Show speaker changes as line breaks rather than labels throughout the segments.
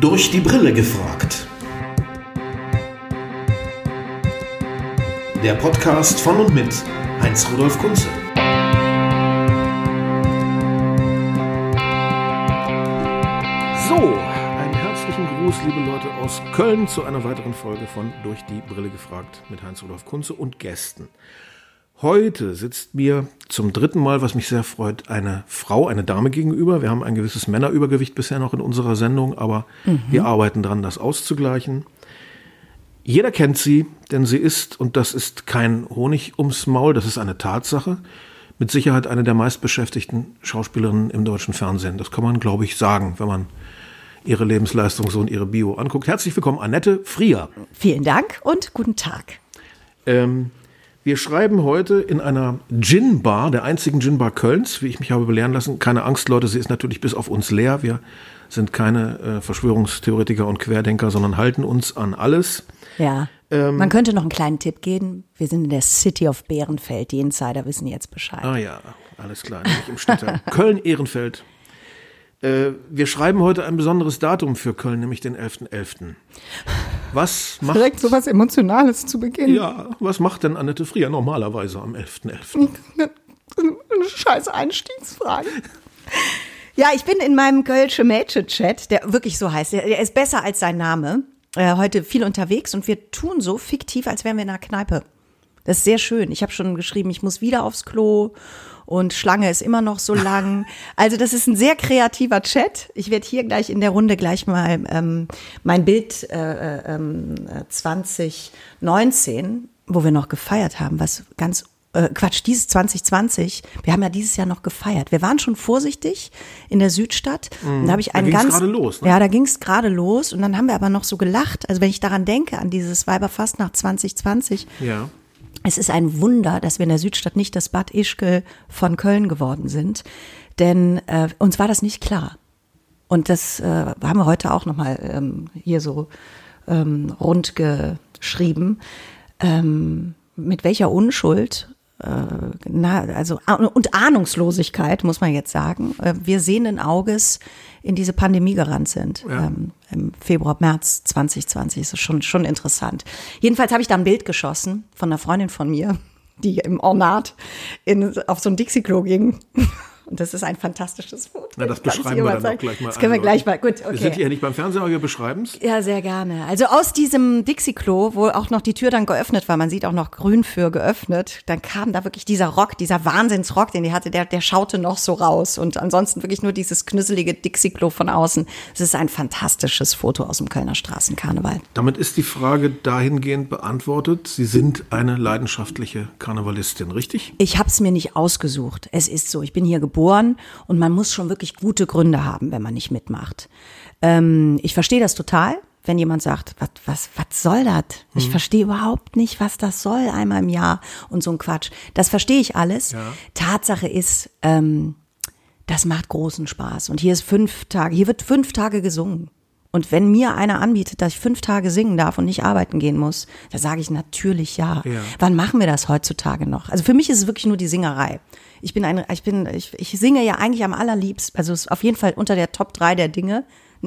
Durch die Brille gefragt. Der Podcast von und mit Heinz-Rudolf Kunze. So, einen herzlichen Gruß, liebe Leute aus Köln, zu einer weiteren Folge von Durch die Brille gefragt mit Heinz-Rudolf Kunze und Gästen. Heute sitzt mir zum dritten Mal, was mich sehr freut, eine Frau, eine Dame gegenüber. Wir haben ein gewisses Männerübergewicht bisher noch in unserer Sendung, aber mhm. wir arbeiten dran, das auszugleichen. Jeder kennt sie, denn sie ist, und das ist kein Honig ums Maul, das ist eine Tatsache, mit Sicherheit eine der meistbeschäftigten Schauspielerinnen im deutschen Fernsehen. Das kann man, glaube ich, sagen, wenn man ihre Lebensleistung so und ihre Bio anguckt. Herzlich willkommen, Annette Frier.
Vielen Dank und guten Tag.
Ähm, wir schreiben heute in einer Gin-Bar, der einzigen Gin-Bar Kölns, wie ich mich habe belehren lassen. Keine Angst, Leute, sie ist natürlich bis auf uns leer. Wir sind keine äh, Verschwörungstheoretiker und Querdenker, sondern halten uns an alles.
Ja. Ähm, Man könnte noch einen kleinen Tipp geben. Wir sind in der City of Bärenfeld. Die Insider wissen jetzt Bescheid.
Ah ja, alles klar. Nämlich im Köln-Ehrenfeld. Äh, wir schreiben heute ein besonderes Datum für Köln, nämlich den 11.11. .11. Was macht.
Direkt so was Emotionales zu Beginn.
Ja, was macht denn Annette Frier normalerweise am 11.11.? .11.?
Eine scheiß Einstiegsfrage. Ja, ich bin in meinem Kölsche Mädchen-Chat, der wirklich so heißt. Der ist besser als sein Name. Äh, heute viel unterwegs und wir tun so fiktiv, als wären wir in einer Kneipe. Das ist sehr schön. Ich habe schon geschrieben, ich muss wieder aufs Klo und Schlange ist immer noch so lang. Also das ist ein sehr kreativer Chat. Ich werde hier gleich in der Runde gleich mal ähm, mein Bild äh, äh, 2019, ähm, wo wir noch gefeiert haben, was ganz äh, Quatsch, dieses 2020, wir haben ja dieses Jahr noch gefeiert. Wir waren schon vorsichtig in der Südstadt. Mm, da habe ich einen
da
ganz
los. Ne?
Ja, da ging es gerade los und dann haben wir aber noch so gelacht. Also wenn ich daran denke an dieses Weiberfastnacht 2020,
ja
es ist ein Wunder, dass wir in der Südstadt nicht das Bad Ischgl von Köln geworden sind, denn äh, uns war das nicht klar. Und das äh, haben wir heute auch nochmal ähm, hier so ähm, rund geschrieben. Ähm, mit welcher Unschuld na, also und Ahnungslosigkeit muss man jetzt sagen, äh, wir sehenden Auges in diese Pandemie gerannt sind. Ja. Ähm, Im Februar, März 2020 ist schon, schon interessant. Jedenfalls habe ich da ein Bild geschossen von einer Freundin von mir, die im Ornat in, auf so ein Dixie-Klo ging. Und das ist ein fantastisches Foto.
Na, das beschreiben wir dann auch gleich mal.
Das können wir gleich mal. Gut, okay.
Wir sind ja nicht beim Fernsehen, aber wir beschreiben es.
Ja, sehr gerne. Also aus diesem Dixie-Klo, wo auch noch die Tür dann geöffnet war, man sieht auch noch grün für geöffnet, dann kam da wirklich dieser Rock, dieser Wahnsinnsrock, den die hatte, der, der schaute noch so raus. Und ansonsten wirklich nur dieses knüsselige Dixie-Klo von außen. Es ist ein fantastisches Foto aus dem Kölner Straßenkarneval.
Damit ist die Frage dahingehend beantwortet. Sie sind eine leidenschaftliche Karnevalistin, richtig?
Ich habe es mir nicht ausgesucht. Es ist so. Ich bin hier geboren geboren und man muss schon wirklich gute Gründe haben, wenn man nicht mitmacht. Ähm, ich verstehe das total, wenn jemand sagt, was, was, was soll das? Ich mhm. verstehe überhaupt nicht, was das soll, einmal im Jahr und so ein Quatsch. Das verstehe ich alles. Ja. Tatsache ist, ähm, das macht großen Spaß. Und hier ist fünf Tage, hier wird fünf Tage gesungen. Und wenn mir einer anbietet, dass ich fünf Tage singen darf und nicht arbeiten gehen muss, da sage ich natürlich ja. ja. Wann machen wir das heutzutage noch? Also für mich ist es wirklich nur die Singerei. Ich bin ein, ich bin, ich, ich singe ja eigentlich am allerliebsten, also ist auf jeden Fall unter der Top 3 der Dinge.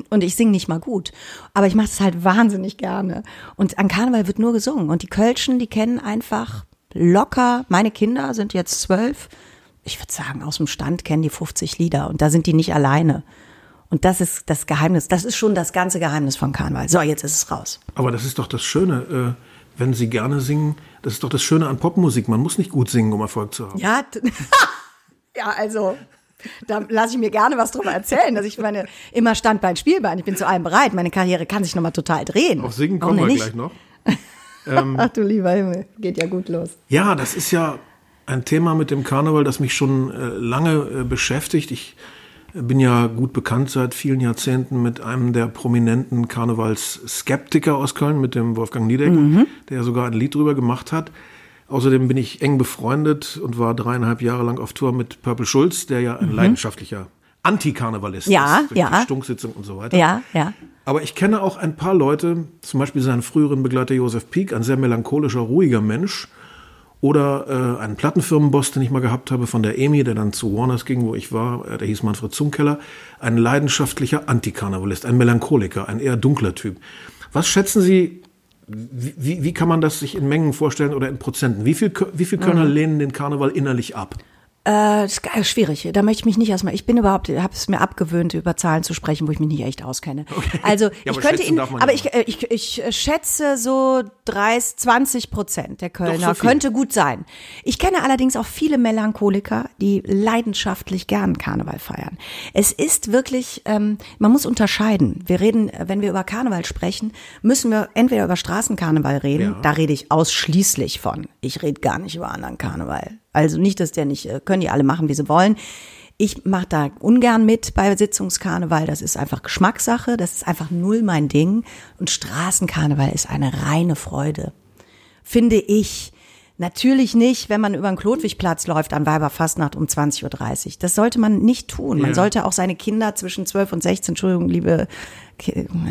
Und ich singe nicht mal gut. Aber ich mache es halt wahnsinnig gerne. Und an Karneval wird nur gesungen. Und die Kölschen, die kennen einfach locker, meine Kinder sind jetzt zwölf. Ich würde sagen, aus dem Stand kennen die 50 Lieder. Und da sind die nicht alleine. Und das ist das Geheimnis. Das ist schon das ganze Geheimnis von Karneval. So, jetzt ist es raus.
Aber das ist doch das Schöne. Äh wenn sie gerne singen, das ist doch das Schöne an Popmusik. Man muss nicht gut singen, um Erfolg zu haben.
Ja, ja also da lasse ich mir gerne was drüber erzählen, dass ich meine immer Standbein, Spielbein, ich bin zu allem bereit. Meine Karriere kann sich nochmal total drehen.
Auf Singen kommen wir nicht? gleich noch.
Ähm, Ach du lieber Himmel, geht ja gut los.
Ja, das ist ja ein Thema mit dem Karneval, das mich schon äh, lange äh, beschäftigt. Ich bin ja gut bekannt seit vielen Jahrzehnten mit einem der prominenten Karnevalsskeptiker aus Köln, mit dem Wolfgang Niedecken, mhm. der sogar ein Lied drüber gemacht hat. Außerdem bin ich eng befreundet und war dreieinhalb Jahre lang auf Tour mit Purple Schulz, der ja ein mhm. leidenschaftlicher Antikarnevalist
ja,
ist, durch
ja.
die Stunksitzung und so weiter.
Ja, ja.
Aber ich kenne auch ein paar Leute, zum Beispiel seinen früheren Begleiter Josef Pieck, ein sehr melancholischer, ruhiger Mensch. Oder äh, einen Plattenfirmenboss, den ich mal gehabt habe von der EMI, der dann zu Warners ging, wo ich war, äh, der hieß Manfred Zumkeller, ein leidenschaftlicher Antikarnevalist, ein Melancholiker, ein eher dunkler Typ. Was schätzen Sie, wie, wie kann man das sich in Mengen vorstellen oder in Prozenten? Wie viel, wie viel Kölner mhm. lehnen den Karneval innerlich ab?
Äh, das ist schwierig. Da möchte ich mich nicht erstmal. Ich bin überhaupt, habe es mir abgewöhnt, über Zahlen zu sprechen, wo ich mich nicht echt auskenne. Okay. Also ja, ich könnte ihn, aber ja ich, äh, ich, ich schätze so 30, 20 Prozent der Kölner so könnte gut sein. Ich kenne allerdings auch viele Melancholiker, die leidenschaftlich gern Karneval feiern. Es ist wirklich, ähm, man muss unterscheiden. Wir reden, wenn wir über Karneval sprechen, müssen wir entweder über Straßenkarneval reden. Ja. Da rede ich ausschließlich von. Ich rede gar nicht über anderen Karneval. Also nicht, dass der nicht, äh, können die alle machen, wie sie wollen. Ich mache da ungern mit bei Sitzungskarneval. Das ist einfach Geschmackssache. Das ist einfach null mein Ding. Und Straßenkarneval ist eine reine Freude. Finde ich. Natürlich nicht, wenn man über den Klotwigplatz läuft an Weiberfastnacht um 20.30 Uhr. Das sollte man nicht tun. Man ja. sollte auch seine Kinder zwischen 12 und 16, Entschuldigung, liebe,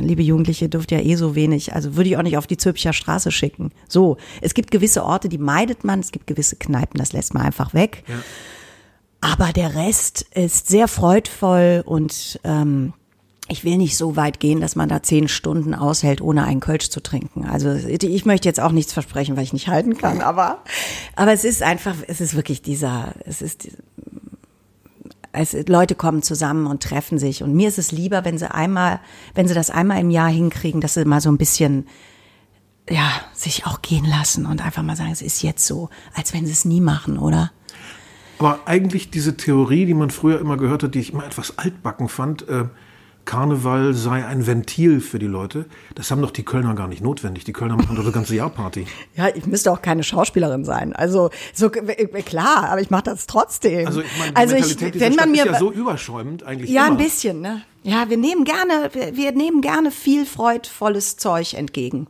liebe Jugendliche, dürft ja eh so wenig. Also würde ich auch nicht auf die Zülpicher Straße schicken. So. Es gibt gewisse Orte, die meidet man. Es gibt gewisse Kneipen, das lässt man einfach weg. Ja. Aber der Rest ist sehr freudvoll und, ähm, ich will nicht so weit gehen, dass man da zehn Stunden aushält, ohne einen Kölsch zu trinken. Also ich möchte jetzt auch nichts versprechen, weil ich nicht halten kann, aber, aber es ist einfach, es ist wirklich dieser, es ist, es, Leute kommen zusammen und treffen sich. Und mir ist es lieber, wenn sie einmal, wenn sie das einmal im Jahr hinkriegen, dass sie mal so ein bisschen, ja, sich auch gehen lassen und einfach mal sagen, es ist jetzt so, als wenn sie es nie machen, oder?
Aber eigentlich diese Theorie, die man früher immer gehört hat, die ich immer etwas altbacken fand, äh, Karneval sei ein Ventil für die Leute. Das haben doch die Kölner gar nicht notwendig. Die Kölner machen doch das ganze Jahr Party.
Ja, ich müsste auch keine Schauspielerin sein. Also so klar, aber ich mache das trotzdem.
Also ich meine, die also Mentalität ich, wenn man mir, ist ja so überschäumend eigentlich.
Ja,
immer.
ein bisschen. Ne? Ja, wir nehmen gerne, wir, wir nehmen gerne viel freudvolles Zeug entgegen.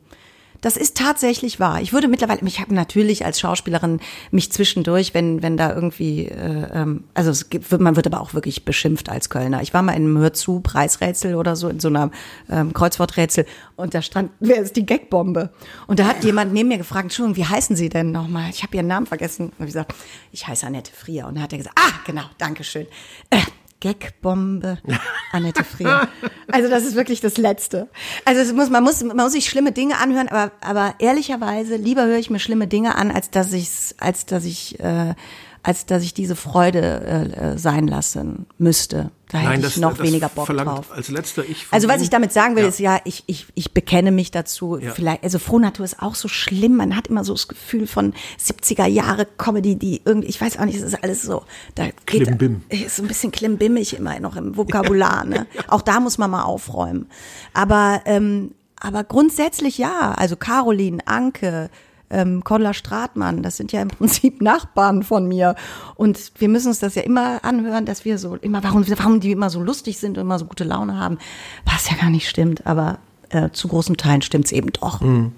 Das ist tatsächlich wahr. Ich würde mittlerweile, ich habe natürlich als Schauspielerin mich zwischendurch, wenn wenn da irgendwie, äh, ähm, also es gibt, man wird aber auch wirklich beschimpft als Kölner. Ich war mal in einem Hörzu Preisrätsel oder so in so einer ähm, Kreuzworträtsel und da stand, wer ist die Gagbombe? Und da hat jemand neben mir gefragt, Entschuldigung, wie heißen Sie denn nochmal? Ich habe Ihren Namen vergessen. Und ich gesagt, ich heiße Annette Frier. Und dann hat er gesagt, ah, genau, Dankeschön. Äh, Gagbombe, Annette Frier. Also das ist wirklich das Letzte. Also es muss, man muss, man muss sich schlimme Dinge anhören, aber, aber ehrlicherweise lieber höre ich mir schlimme Dinge an, als dass ich, als dass ich äh, als dass ich diese Freude äh, äh, sein lassen müsste. Da Nein, hätte ich das, noch das weniger Bock drauf.
Als letzter ich
also was ich damit sagen will, ja. ist ja, ich, ich, ich bekenne mich dazu. Ja. Vielleicht, also Frohnatur ist auch so schlimm. Man hat immer so das Gefühl von 70er Jahre Comedy, die irgendwie, ich weiß auch nicht, es ist alles so. Da geht, Klimbim. Ist so ein bisschen klimbimmig immer noch im Vokabular. Ne? Auch da muss man mal aufräumen. Aber ähm, aber grundsätzlich ja. Also Caroline, Anke, ähm, Cordula Stratmann, das sind ja im Prinzip Nachbarn von mir. Und wir müssen uns das ja immer anhören, dass wir so immer, warum, warum die immer so lustig sind und immer so gute Laune haben, was ja gar nicht stimmt, aber äh, zu großen Teilen stimmt es eben doch. Hm.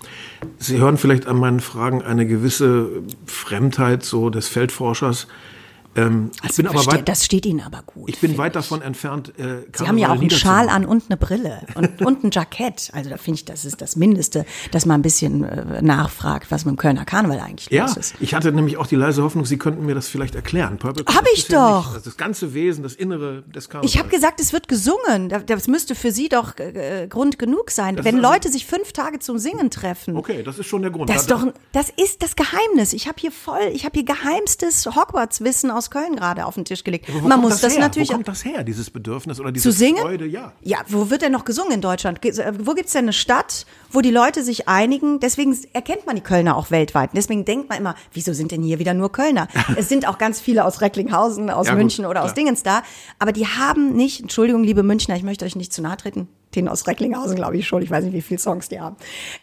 Sie hören vielleicht an meinen Fragen eine gewisse Fremdheit so des Feldforschers. Ähm,
also bin aber weit, das steht Ihnen aber gut.
Ich bin weit ich. davon entfernt.
Äh, Sie haben ja auch einen Schal an und eine Brille und, und ein Jackett. Also da finde ich, das ist das Mindeste, dass man ein bisschen äh, nachfragt, was mit dem Kölner Karneval eigentlich
ja,
los ist.
Ich hatte nämlich auch die leise Hoffnung, Sie könnten mir das vielleicht erklären.
Habe ich doch.
Ja das ganze Wesen, das Innere des Karnevals.
Ich habe gesagt, es wird gesungen. Das müsste für Sie doch äh, Grund genug sein. Das Wenn also Leute sich fünf Tage zum Singen treffen.
Okay, das ist schon der Grund.
Das, ist doch, das ist das Geheimnis. Ich habe hier voll, ich habe hier geheimstes Hogwarts-Wissen aus Köln gerade auf den Tisch gelegt. Man muss das, das natürlich.
Wo kommt das her, dieses Bedürfnis oder diese
zu singen?
Freude? Ja.
ja, wo wird denn noch gesungen in Deutschland? Äh, wo gibt's denn eine Stadt, wo die Leute sich einigen? Deswegen erkennt man die Kölner auch weltweit. Deswegen denkt man immer, wieso sind denn hier wieder nur Kölner? es sind auch ganz viele aus Recklinghausen, aus ja, München gut, oder klar. aus Dingens da. Aber die haben nicht, Entschuldigung, liebe Münchner, ich möchte euch nicht zu nahe treten, den aus Recklinghausen, glaube ich schon. Ich weiß nicht, wie viele Songs die haben.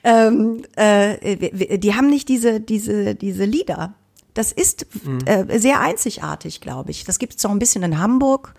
Ähm, äh, die haben nicht diese, diese, diese Lieder. Das ist äh, sehr einzigartig, glaube ich. Das gibt es auch ein bisschen in Hamburg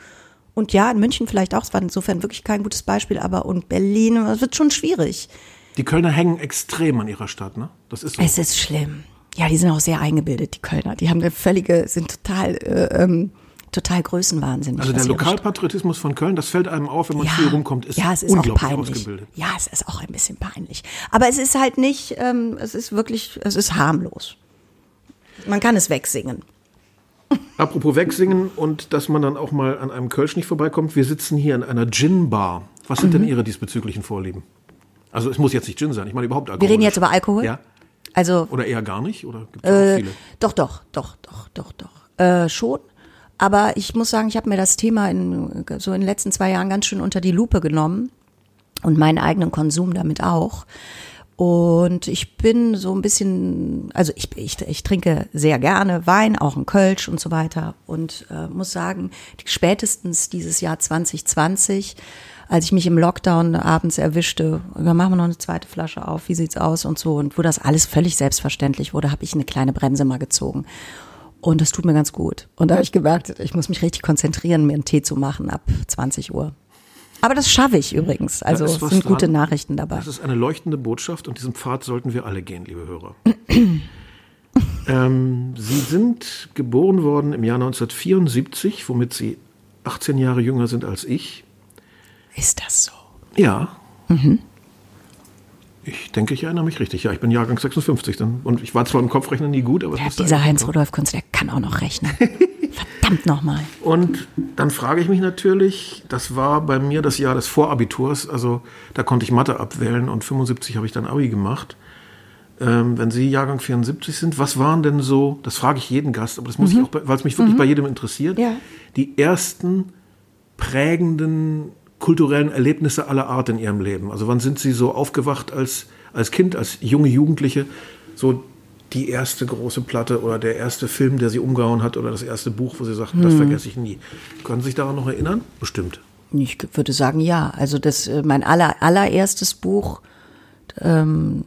und ja, in München vielleicht auch. Es war insofern wirklich kein gutes Beispiel, aber und Berlin, es wird schon schwierig.
Die Kölner hängen extrem an ihrer Stadt, ne?
Das ist so. Es ist schlimm. Ja, die sind auch sehr eingebildet, die Kölner. Die haben eine völlige, sind total, äh, ähm, total größenwahnsinnig.
Also der Lokalpatriotismus von Köln, das fällt einem auf, wenn man ja, viel rumkommt, ist,
ja, es ist unglaublich auch peinlich. ausgebildet. Ja, es ist auch ein bisschen peinlich. Aber es ist halt nicht, ähm, es ist wirklich, es ist harmlos. Man kann es wegsingen.
Apropos wegsingen und dass man dann auch mal an einem Kölsch nicht vorbeikommt. Wir sitzen hier in einer Gin-Bar. Was sind
Mhm.
denn Ihre diesbezüglichen Vorlieben? Also es muss jetzt nicht Gin sein, ich meine überhaupt Alkohol.
Wir reden jetzt über Alkohol?
Ja.
Also
Oder eher gar nicht? Oder gibt es auch
Äh,
viele?
doch, doch, doch, doch, doch, doch. Äh, schon. Aber ich muss sagen, ich habe mir das Thema in, so in den letzten zwei Jahren ganz schön unter die Lupe genommen und meinen eigenen Konsum damit auch. Und ich bin so ein bisschen, also ich, ich, ich trinke sehr gerne Wein, auch ein Kölsch und so weiter. Und äh, muss sagen, spätestens dieses Jahr 2020, als ich mich im Lockdown abends erwischte, ja, machen wir noch eine zweite Flasche auf, wie sieht's aus und so. Und wo das alles völlig selbstverständlich wurde, habe ich eine kleine Bremse mal gezogen. Und das tut mir ganz gut. Und da habe ich gemerkt, ich muss mich richtig konzentrieren, mir einen Tee zu machen ab 20 Uhr. Aber das schaffe ich übrigens. Also es sind gute
dran.
Nachrichten dabei.
Das ist eine leuchtende Botschaft und diesen Pfad sollten wir alle gehen, liebe Hörer. ähm, Sie sind geboren worden im Jahr 1974, womit Sie 18 Jahre jünger sind als ich.
Ist das so?
Ja. Ich denke, ich erinnere mich richtig. Ja, ich bin Jahrgang 56. Dann, und ich war zwar im Kopfrechnen nie gut, aber
Ja, dieser
eigentlich
Heinz
hinkommen.
Rudolf Kunz, der kann auch noch rechnen. Verdammt nochmal.
Und dann frage ich mich natürlich, das war bei mir das Jahr des Vorabiturs, also da konnte ich Mathe abwählen und 75 habe ich dann Abi gemacht. Ähm, wenn Sie Jahrgang 74 sind, was waren denn so, das frage ich jeden Gast, aber das muss ich auch, bei- weil es mich wirklich bei jedem interessiert,
Ja.
die ersten prägenden kulturellen Erlebnisse aller Art in Ihrem Leben? Also wann sind Sie so aufgewacht als, als Kind, als junge Jugendliche, so die erste große Platte oder der erste Film, der Sie umgehauen hat oder das erste Buch, wo Sie sagten, das vergesse ich nie. Können Sie sich daran noch erinnern? Bestimmt.
Ich würde sagen, ja. Also das, äh, mein aller, allererstes Buch ähm,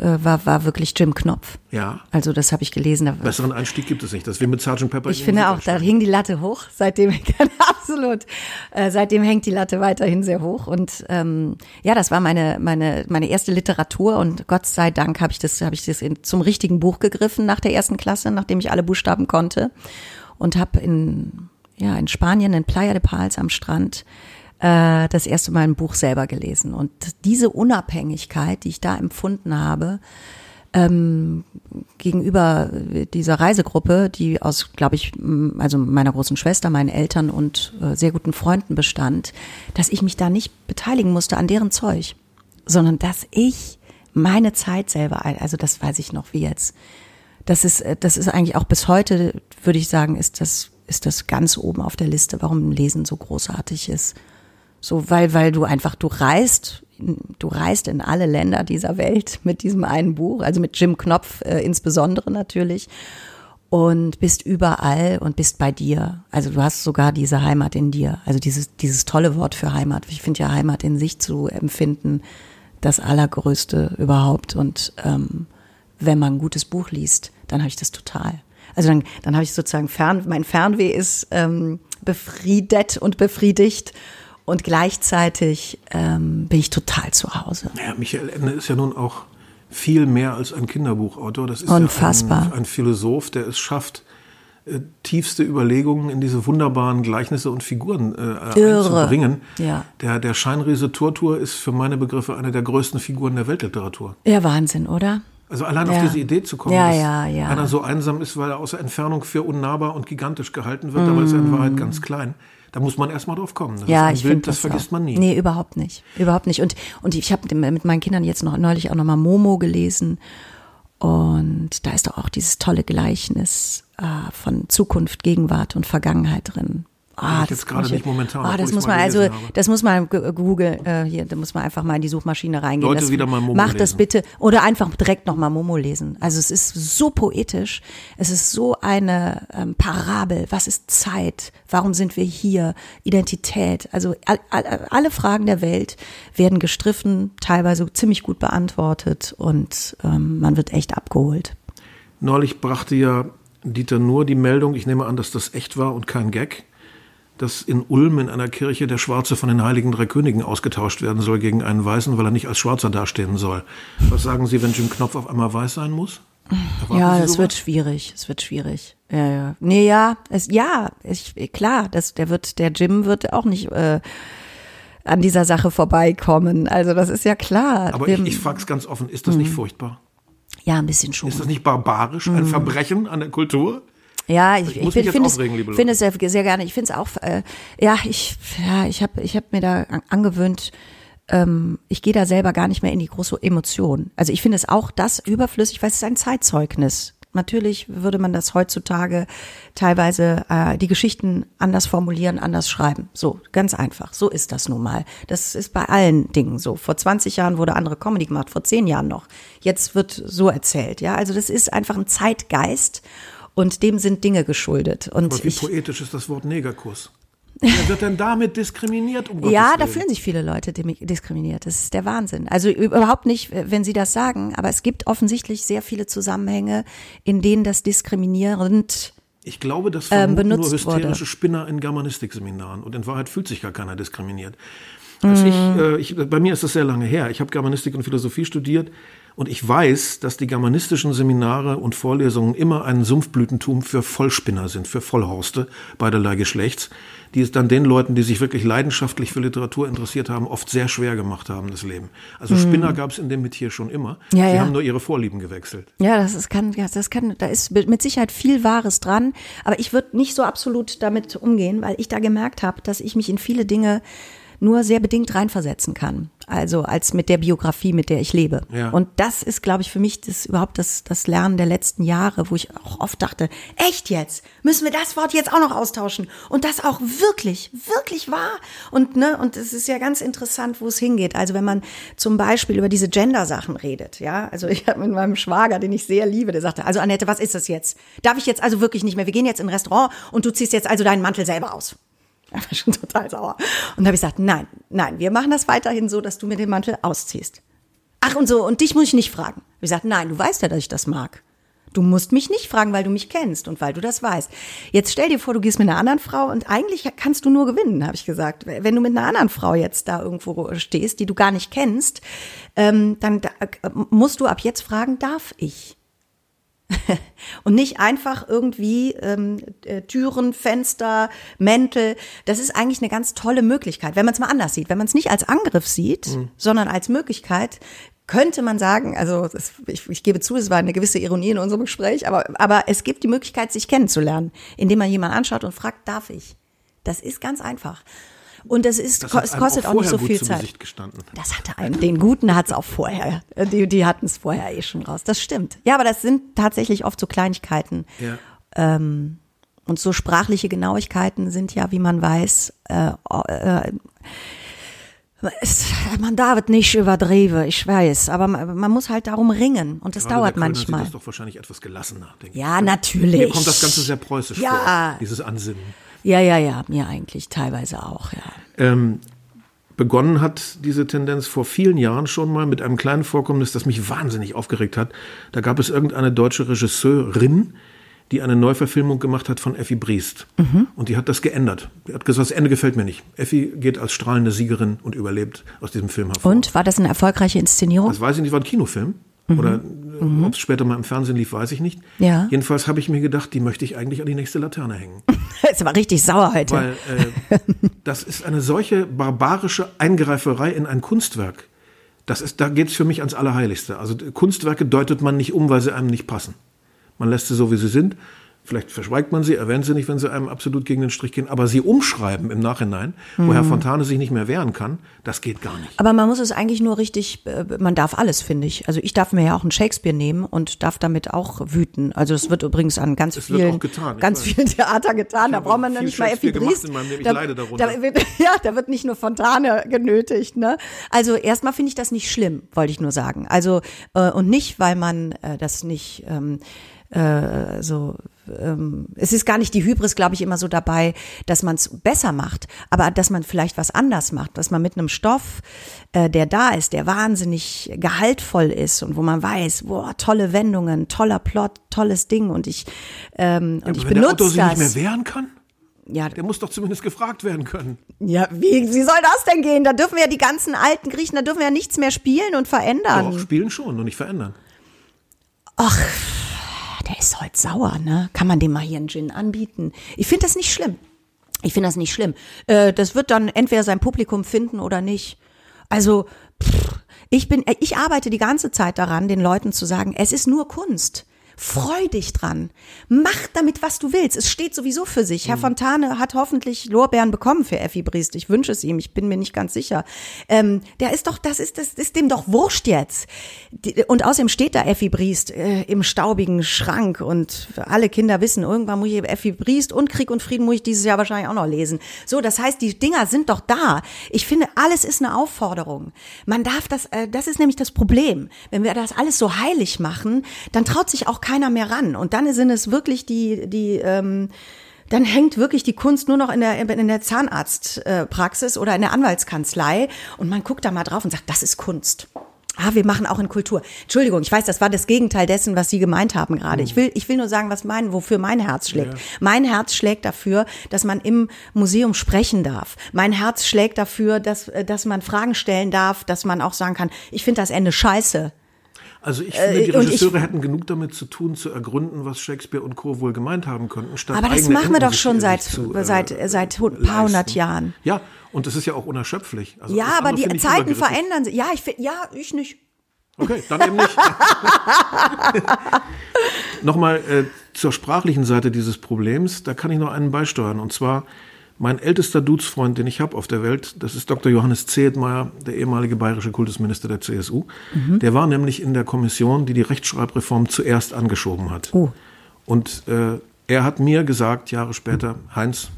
äh, war, war wirklich Jim Knopf.
Ja.
Also das habe ich gelesen.
Besseren Einstieg gibt es nicht. Das wir mit Sgt. Pepper.
ich
in
finde auch, da hing die Latte hoch. Seitdem, absolut. Äh, seitdem hängt die Latte weiterhin sehr hoch. Und ähm, ja, das war meine meine meine erste Literatur. Und Gott sei Dank habe ich das habe ich das in, zum richtigen Buch gegriffen nach der ersten Klasse, nachdem ich alle Buchstaben konnte und habe in ja in Spanien in Playa de Pals am Strand äh, das erste Mal ein Buch selber gelesen. Und diese Unabhängigkeit, die ich da empfunden habe, ähm, gegenüber dieser Reisegruppe, die aus, glaube ich, also meiner großen Schwester, meinen Eltern und äh, sehr guten Freunden bestand, dass ich mich da nicht beteiligen musste an deren Zeug, sondern dass ich meine Zeit selber, also das weiß ich noch wie jetzt. Das ist, äh, das ist eigentlich auch bis heute, würde ich sagen, ist das, ist das ganz oben auf der Liste, warum Lesen so großartig ist. So, weil, weil du einfach, du reist, du reist in alle Länder dieser Welt mit diesem einen Buch, also mit Jim Knopf äh, insbesondere natürlich und bist überall und bist bei dir. Also du hast sogar diese Heimat in dir. Also dieses, dieses tolle Wort für Heimat. Ich finde ja Heimat in sich zu empfinden das Allergrößte überhaupt. Und ähm, wenn man ein gutes Buch liest, dann habe ich das total. Also dann, dann habe ich sozusagen Fern, mein Fernweh ist ähm, befriedet und befriedigt und gleichzeitig ähm, bin ich total zu Hause.
Naja, Michael Ende ist ja nun auch viel mehr als ein Kinderbuchautor. Das ist
Unfassbar.
Ja ein, ein Philosoph, der es schafft, äh, tiefste Überlegungen in diese wunderbaren Gleichnisse und Figuren äh,
Irre.
einzubringen.
Ja.
Der, der Scheinriese Tortur ist für meine Begriffe eine der größten Figuren der Weltliteratur.
Ja, Wahnsinn, oder?
Also allein auf
Ja.
diese Idee zu kommen,
Ja,
dass
ja, ja.
einer so einsam ist, weil er außer Entfernung für unnahbar und gigantisch gehalten wird, aber ist er in Wahrheit ganz klein. Da muss man erstmal drauf kommen. Das.
Ja, ich
Bild,
finde
das
das
vergisst
auch.
man nie.
Nee, überhaupt nicht. Überhaupt nicht. Und, und ich habe mit meinen Kindern jetzt noch neulich auch nochmal Momo gelesen. Und da ist doch auch dieses tolle Gleichnis äh, von Zukunft, Gegenwart und Vergangenheit drin. Ah,
gerade
muss
nicht momentan,
Ah, das muss man also,
habe.
das muss man g- Google äh, hier, da muss man einfach mal in die Suchmaschine reingehen.
Leute
das,
wieder mal Momo
Macht das
lesen.
bitte oder einfach direkt noch mal Momo lesen. Also es ist so poetisch, es ist so eine ähm, Parabel. Was ist Zeit? Warum sind wir hier? Identität. Also all, all, alle Fragen der Welt werden gestriffen, teilweise ziemlich gut beantwortet und ähm, man wird echt abgeholt.
Neulich brachte ja Dieter Nuhr die Meldung, ich nehme an, dass das echt war und kein Gag, dass in Ulm in einer Kirche der Schwarze von den Heiligen Drei Königen ausgetauscht werden soll gegen einen Weißen, weil er nicht als Schwarzer dastehen soll. Was sagen Sie, wenn Jim Knopf auf einmal weiß sein muss? Erwarten
ja,
sowas?
wird schwierig. Es wird schwierig. Ja, ja. Nee, ja, es, ja, ich, klar, das, der wird, der Jim wird auch nicht äh, an dieser Sache vorbeikommen. Also das ist ja klar.
Aber
Wir-
ich, ich frage es ganz offen, ist das
Mhm.
nicht furchtbar?
Ja, ein bisschen schon.
Ist das nicht barbarisch, ein Verbrechen an der Kultur?
Ja, ich,
Ich
ich, find- finde es, finde es sehr, sehr gerne. Ich finde es auch, äh, ja, ich, ja, ich habe ich hab mir da an- angewöhnt, ähm, ich gehe da selber gar nicht mehr in die große Emotion. Also ich finde es auch das überflüssig, weil es ist ein Zeitzeugnis. Natürlich würde man das heutzutage teilweise äh, die Geschichten anders formulieren, anders schreiben. So, ganz einfach. So ist das nun mal. Das ist bei allen Dingen so. Vor 20 Jahren wurde andere Comedy gemacht, vor 10 Jahren noch. Jetzt wird so erzählt. Ja, also das ist einfach ein Zeitgeist und dem sind Dinge geschuldet. Und
Aber wie
ich,
poetisch ist das Wort Negerkuss? Wer wird denn damit diskriminiert? Um
ja, da fühlen sich viele Leute diskriminiert. Das ist der Wahnsinn. Also überhaupt nicht, wenn Sie das sagen, aber es gibt offensichtlich sehr viele Zusammenhänge, in denen das diskriminierend
Ich glaube, das
ähm,
vermuten nur
benutzt
hysterische
wurde.
Spinner in Germanistikseminaren. Und in Wahrheit fühlt sich gar keiner diskriminiert.
Mhm.
Als ich, äh, ich, bei mir ist das sehr lange her. Ich habe Germanistik und Philosophie studiert und ich weiß, dass die germanistischen Seminare und Vorlesungen immer ein Sumpfblütentum für Vollspinner sind, für Vollhorste beiderlei Geschlechts, die es dann den Leuten, die sich wirklich leidenschaftlich für Literatur interessiert haben, oft sehr schwer gemacht haben, das Leben. Also Spinner gab es in dem Metier schon immer.
Ja,
Sie
ja.
haben nur ihre Vorlieben gewechselt.
Ja, das ist, kann, das kann, da ist mit Sicherheit viel Wahres dran. Aber ich würde nicht so absolut damit umgehen, weil ich da gemerkt habe, dass ich mich in viele Dinge nur sehr bedingt reinversetzen kann. Also als mit der Biografie, mit der ich lebe.
Ja.
Und das ist, glaube ich, für mich das überhaupt das, das Lernen der letzten Jahre, wo ich auch oft dachte, echt jetzt? Müssen wir das Wort jetzt auch noch austauschen? Und das auch wirklich, wirklich wahr? Und, ne, und es ist ja ganz interessant, wo es hingeht. Also wenn man zum Beispiel über diese Gender-Sachen redet, ja. Also ich habe mit meinem Schwager, den ich sehr liebe, der sagte, also Annette, was ist das jetzt? Darf ich jetzt also wirklich nicht mehr? Wir gehen jetzt in ein Restaurant und du ziehst jetzt also deinen Mantel selber aus. Er war schon total sauer. Und da habe ich gesagt, nein, nein, wir machen das weiterhin so, dass du mir den Mantel ausziehst. Ach und so, und dich muss ich nicht fragen. Ich gesagt, nein, du weißt ja, dass ich das mag. Du musst mich nicht fragen, weil du mich kennst und weil du das weißt. Jetzt stell dir vor, du gehst mit einer anderen Frau und eigentlich kannst du nur gewinnen, habe ich gesagt. Wenn du mit einer anderen Frau jetzt da irgendwo stehst, die du gar nicht kennst, ähm, dann da, äh, musst du ab jetzt fragen, darf ich? Und nicht einfach irgendwie ähm, äh, Türen, Fenster, Mäntel. Das ist eigentlich eine ganz tolle Möglichkeit, wenn man es mal anders sieht. Wenn man es nicht als Angriff sieht, sondern als Möglichkeit, könnte man sagen, also das, ich, ich gebe zu, es war eine gewisse Ironie in unserem Gespräch, aber, aber es gibt die Möglichkeit, sich kennenzulernen, indem man jemanden anschaut und fragt, darf ich? Das ist ganz einfach. Und das ist,
Das hat
es kostet auch, nicht
vorher
so viel Zeit. Das hatte einen, den Guten hat's auch vorher. Die, die hatten es vorher eh schon raus. Das stimmt. Ja, aber das sind tatsächlich oft so Kleinigkeiten.
Ja.
Ähm, und so sprachliche Genauigkeiten sind ja, wie man weiß, äh, äh, es, man darf nicht übertrieben, ich weiß, aber man, man muss halt darum ringen und das
Gerade
dauert
der Kölner sieht
manchmal.
Das doch wahrscheinlich etwas gelassener, denke
Ja,
ich.
natürlich.
Mir kommt das Ganze sehr preußisch
Ja.
vor, dieses Ansinnen.
Ja, ja, ja, mir eigentlich teilweise auch, ja.
Ähm, begonnen hat diese Tendenz vor vielen Jahren schon mal mit einem kleinen Vorkommnis, das mich wahnsinnig aufgeregt hat. Da gab es irgendeine deutsche Regisseurin, die eine Neuverfilmung gemacht hat von Effi Briest.
Mhm.
Und die hat das geändert. Die hat gesagt, das Ende gefällt mir nicht. Effi geht als strahlende Siegerin und überlebt aus diesem Film hervor.
Und war das eine erfolgreiche Inszenierung?
Das weiß ich nicht, war ein Kinofilm. Oder äh, ob es später mal im Fernsehen lief, weiß ich nicht.
Mhm. Ja.
Jedenfalls habe ich mir gedacht, die möchte ich eigentlich an die nächste Laterne hängen.
Jetzt war richtig sauer heute.
Weil äh, das ist eine solche barbarische Eingreiferei in ein Kunstwerk. Das ist, da geht's für mich ans Allerheiligste. Also Kunstwerke deutet man nicht um, weil sie einem nicht passen. Man lässt sie so, wie sie sind. Vielleicht verschweigt man sie, erwähnt sie nicht, wenn sie einem absolut gegen den Strich gehen. Aber sie umschreiben im Nachhinein, wo Herr Fontane sich nicht mehr wehren kann, das geht gar nicht.
Aber man muss es eigentlich nur richtig, äh, man darf alles, finde ich. Also ich darf mir ja auch einen Shakespeare nehmen und darf damit auch wüten. Also das wird übrigens an ganz
Es wird
vielen,
auch getan,
ganz
weiß.
vielen Theater getan. Da braucht man dann nicht mal Effi Briest.
in meinem Leben. Ich
Da-
leide darunter.
Da wird, ja, da wird nicht nur Fontane genötigt. Ne? Also erstmal finde ich das nicht schlimm, wollte ich nur sagen. Also äh, und nicht, weil man äh, das nicht ähm, äh, so ähm, es ist gar nicht die Hybris, glaube ich, immer so dabei, dass man es besser macht, aber dass man vielleicht was anders macht, dass man mit einem Stoff, äh, der da ist, der wahnsinnig gehaltvoll ist und wo man weiß, boah, tolle Wendungen, toller Plot, tolles Ding und ich ähm, und ich
Wenn der
benutze
sich nicht mehr wehren kann,
Ja,
der muss doch zumindest gefragt werden können.
ja, wie, wie soll das denn gehen? Da dürfen wir ja die ganzen alten Griechen, da dürfen wir ja nichts mehr spielen und verändern.
Doch, spielen schon, nur nicht verändern.
Der ist heute sauer, ne? Kann man dem mal hier einen Gin anbieten? Ich finde das nicht schlimm. Ich finde das nicht schlimm. Äh, das wird dann entweder sein Publikum finden oder nicht. Also, pff, Ich bin, ich arbeite die ganze Zeit daran, den Leuten zu sagen, es ist nur Kunst. Freu dich dran. Mach damit, was du willst. Es steht sowieso für sich. Herr
Mhm.
Fontane hat hoffentlich Lorbeeren bekommen für Effi Briest. Ich wünsche es ihm. Ich bin mir nicht ganz sicher. Ähm, der ist doch, das ist, das ist dem doch wurscht jetzt. Und außerdem steht da Effi Briest äh, im staubigen Schrank und alle Kinder wissen, irgendwann muss ich Effi Briest und Krieg und Frieden muss ich dieses Jahr wahrscheinlich auch noch lesen. So, das heißt, die Dinger sind doch da. Ich finde, alles ist eine Aufforderung. Man darf das, äh, das ist nämlich das Problem. Wenn wir das alles so heilig machen, dann traut sich auch keiner mehr ran. Und dann sind es wirklich die, die, ähm, dann hängt wirklich die Kunst nur noch in der, in der Zahnarztpraxis oder in der Anwaltskanzlei und man guckt da mal drauf und sagt, das ist Kunst. Ah, wir machen auch in Kultur. Entschuldigung, ich weiß, das war das Gegenteil dessen, was Sie gemeint haben gerade. Ich will, ich will nur sagen, was mein, wofür mein Herz schlägt. Mein Herz schlägt dafür, dass man im Museum sprechen darf. Mein Herz schlägt dafür, dass, äh, dass man Fragen stellen darf, dass man auch sagen kann, ich finde das Ende scheiße.
Also ich finde, die
Äh, und ich-
Regisseure hätten genug damit zu tun, zu ergründen, was Shakespeare und Co. wohl gemeint haben könnten,
Aber das machen wir doch schon
äh,
seit,
zu, äh,
seit, seit ein paar hundert. Jahren.
Ja, und das ist ja auch unerschöpflich. Also
Ja, aber die Zeiten verändern sich. Ja, ich finde, ja, ich nicht.
Okay, dann eben nicht. Nochmal äh, zur sprachlichen Seite dieses Problems, da kann ich noch einen beisteuern. Und zwar mein ältester Dudesfreund, den ich habe auf der Welt, das ist Dr. Johannes Zehetmeier, der ehemalige bayerische Kultusminister der CSU.
Mhm.
Der war nämlich in der Kommission, die die Rechtschreibreform zuerst angeschoben hat.
Oh.
Und äh, er hat mir gesagt, Jahre später, Heinz,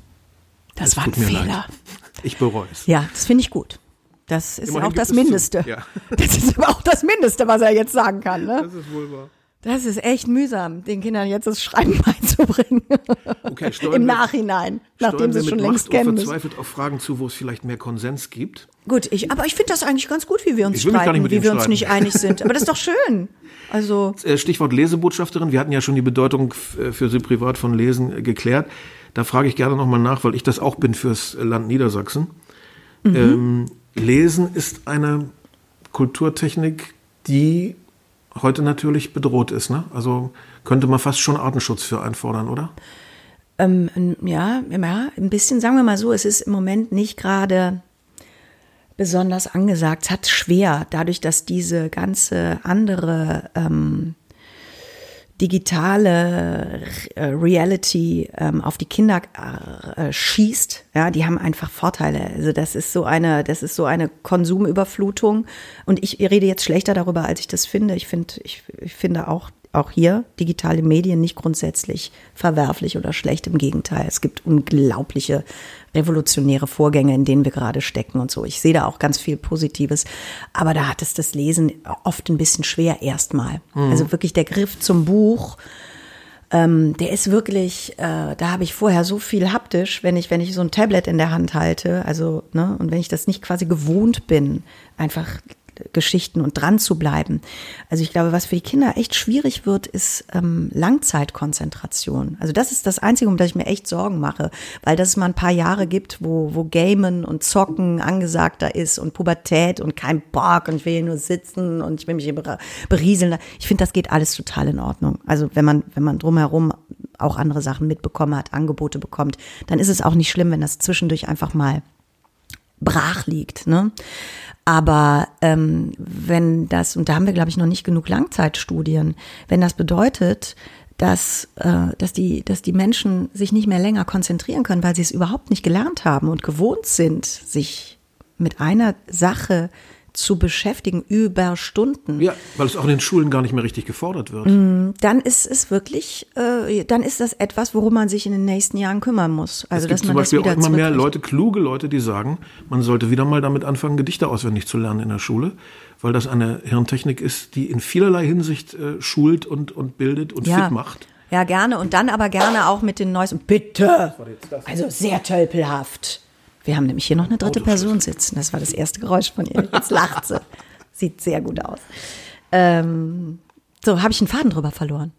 Das
es
war ein
tut mir
Fehler.
leid. Ich bereue es.
Ja, das finde ich gut. Das ist
Immerhin
auch das. Mindeste.
Ja.
Das ist aber auch das Mindeste, was er jetzt sagen kann. Ne?
Das ist wohl wahr.
Das ist echt mühsam, den Kindern jetzt das Schreiben beizubringen.
Okay,
Im Nachhinein, nachdem sie es schon
Macht
längst kennen. müssen.
verzweifelt auf Fragen zu, wo es vielleicht mehr Konsens gibt.
Gut, ich, aber ich finde das eigentlich ganz gut, wie wir uns
Ich
streiten, wie wir uns
streiten.
nicht einig sind. Aber das ist doch schön. Also,
Äh, Stichwort Lesebotschafterin. Wir hatten ja schon die Bedeutung äh, für Sie privat von Lesen äh, geklärt. Da frage ich gerne nochmal nach, weil ich das auch bin fürs Land Niedersachsen.
Mhm.
Ähm, Lesen ist eine Kulturtechnik, die heute natürlich bedroht ist. Ne? Also könnte man fast schon Artenschutz für einfordern, oder?
ähm, ja, ja, ein bisschen, sagen wir mal so, es ist im Moment nicht gerade besonders angesagt. Es hat schwer, dadurch, dass diese ganze andere ähm, digitale äh, Reality ähm, auf die Kinder äh, schießt, ja, die haben einfach Vorteile. Also das ist so eine, das ist so eine Konsumüberflutung. Und ich rede jetzt schlechter darüber, als ich das finde. Ich finde, ich, ich finde auch auch hier digitale Medien nicht grundsätzlich verwerflich oder schlecht. Im Gegenteil, es gibt unglaubliche revolutionäre Vorgänge, in denen wir gerade stecken und so. Ich sehe da auch ganz viel Positives. Aber da hat es das Lesen oft ein bisschen schwer erstmal. Also wirklich der Griff zum Buch. Ähm, der ist wirklich, äh, da habe ich vorher so viel haptisch, wenn ich, wenn ich so ein Tablet in der Hand halte, also, ne, und wenn ich das nicht quasi gewohnt bin, einfach Geschichten und dran zu bleiben. Also ich glaube, was für die Kinder echt schwierig wird, ist ähm, Langzeitkonzentration. Also das ist das Einzige, um das ich mir echt Sorgen mache, weil das es mal ein paar Jahre gibt, wo, wo Gamen und Zocken angesagter ist und Pubertät und kein Bock und ich will hier nur sitzen und ich will mich berieseln. Ich finde, das geht alles total in Ordnung. Also wenn man, wenn man drumherum auch andere Sachen mitbekommen hat, Angebote bekommt, dann ist es auch nicht schlimm, wenn das zwischendurch einfach mal brach liegt. Ne? Aber ähm, wenn das, und da haben wir, glaube ich, noch nicht genug Langzeitstudien, wenn das bedeutet, dass, äh, dass, die, dass die Menschen sich nicht mehr länger konzentrieren können, weil sie es überhaupt nicht gelernt haben und gewohnt sind, sich mit einer Sache zu beschäftigen über Stunden,
Ja, weil es auch in den Schulen gar nicht mehr richtig gefordert wird.
dann ist es wirklich, äh, dann ist das etwas, worum man sich in den nächsten Jahren kümmern muss. Also
es gibt
dass
zum
man
Beispiel
das wieder
auch immer mehr. Leute, kluge Leute, die sagen, man sollte wieder mal damit anfangen, Gedichte auswendig zu lernen in der Schule, weil das eine Hirntechnik ist, die in vielerlei Hinsicht äh, schult und, und bildet und fit macht.
Ja, gerne. Und dann aber gerne auch mit den neuesten. Bitte! Also sehr tölpelhaft. Wir haben nämlich hier noch eine dritte. Person sitzen. Das war das erste Geräusch von ihr. Jetzt lacht sie. Sieht sehr gut aus. Ähm, so, habe ich einen Faden drüber verloren.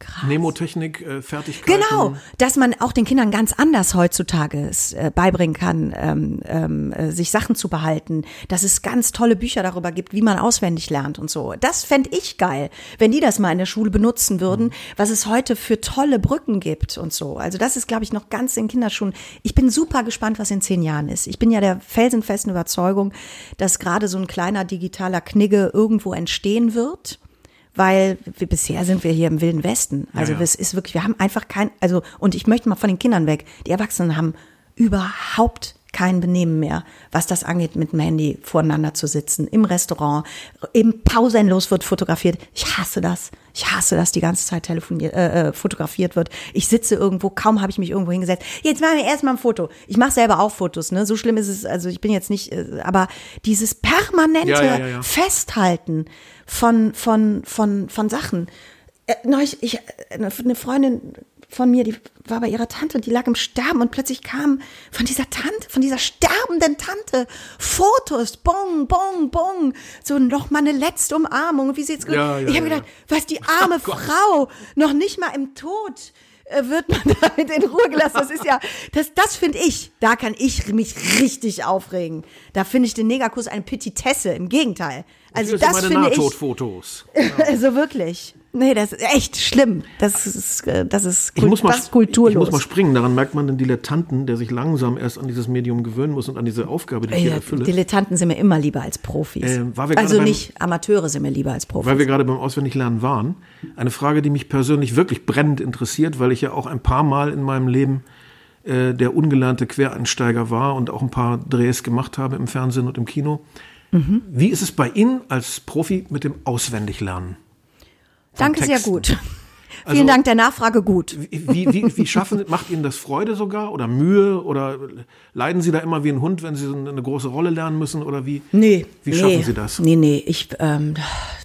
Krass.
Nemotechnik, äh, Fertigkeiten.
Genau, dass man auch den Kindern ganz anders heutzutage es, äh, beibringen kann, ähm, ähm, äh, sich Sachen zu behalten, dass es ganz tolle Bücher darüber gibt, wie man auswendig lernt und so. Das fände ich geil, wenn die das mal in der Schule benutzen würden, mhm. was es heute für tolle Brücken gibt und so. Also das ist, glaube ich, noch ganz in Kinderschuhen. Ich bin super gespannt, was in zehn Jahren ist. Ich bin ja der felsenfesten Überzeugung, dass gerade so ein kleiner digitaler Knigge irgendwo entstehen wird weil wir, bisher sind wir hier im Wilden Westen. Also ja, ja. es ist wirklich, wir haben einfach kein, also und ich möchte mal von den Kindern weg. Die Erwachsenen haben überhaupt kein Benehmen mehr, was das angeht, mit dem Handy voreinander zu sitzen, im Restaurant, eben pausenlos wird fotografiert. Ich hasse das. Ich hasse, dass die ganze Zeit telefoniert, äh, äh, fotografiert wird. Ich sitze irgendwo, kaum habe ich mich irgendwo hingesetzt. Jetzt machen wir erstmal ein Foto. Ich mache selber auch Fotos, ne? So schlimm ist es, also ich bin jetzt nicht, äh, aber dieses permanente ja, ja, ja, Festhalten von, von, von, von Sachen. Äh, neulich, ich, eine Freundin von mir, die war bei ihrer Tante, die lag im Sterben und plötzlich kamen von dieser Tante, von dieser sterbenden Tante Fotos, bong, bong, bong, so noch mal eine letzte Umarmung, wie sie jetzt, ja, ja, ich habe ja. gedacht, was die arme oh Frau noch nicht mal im Tod äh, wird man damit in Ruhe gelassen. Das ist ja, das, das finde ich, da kann ich mich richtig aufregen. Da finde ich den Negerkuss eine Petitesse, im Gegenteil. Also das, das finde ich.
Nahtoderfotos.
also wirklich. Nee, das ist echt schlimm. Das ist, äh, das ist
ich muss mal, fast kulturlos. Ich muss mal springen. Daran merkt man den Dilettanten, der sich langsam erst an dieses Medium gewöhnen muss und an diese Aufgabe, die ich ja, hier erfülle.
Dilettanten sind mir immer lieber als Profis. Äh, also beim, nicht Amateure sind mir lieber als Profis.
Weil wir gerade beim Auswendiglernen waren. Eine Frage, die mich persönlich wirklich brennend interessiert, weil ich ja auch ein paar Mal in meinem Leben äh, der ungelernte Quereinsteiger war und auch ein paar Drehs gemacht habe im Fernsehen und im Kino. Mhm. Wie ist es bei Ihnen als Profi mit dem Auswendiglernen?
Danke, Texten. sehr gut. Also, Vielen Dank der Nachfrage gut.
Wie, wie, wie schaffen, macht Ihnen das Freude sogar oder Mühe oder leiden Sie da immer wie ein Hund, wenn Sie so eine große Rolle lernen müssen oder wie?
Nee.
Wie
nee,
schaffen Sie das?
Nee, nee, ich, ähm,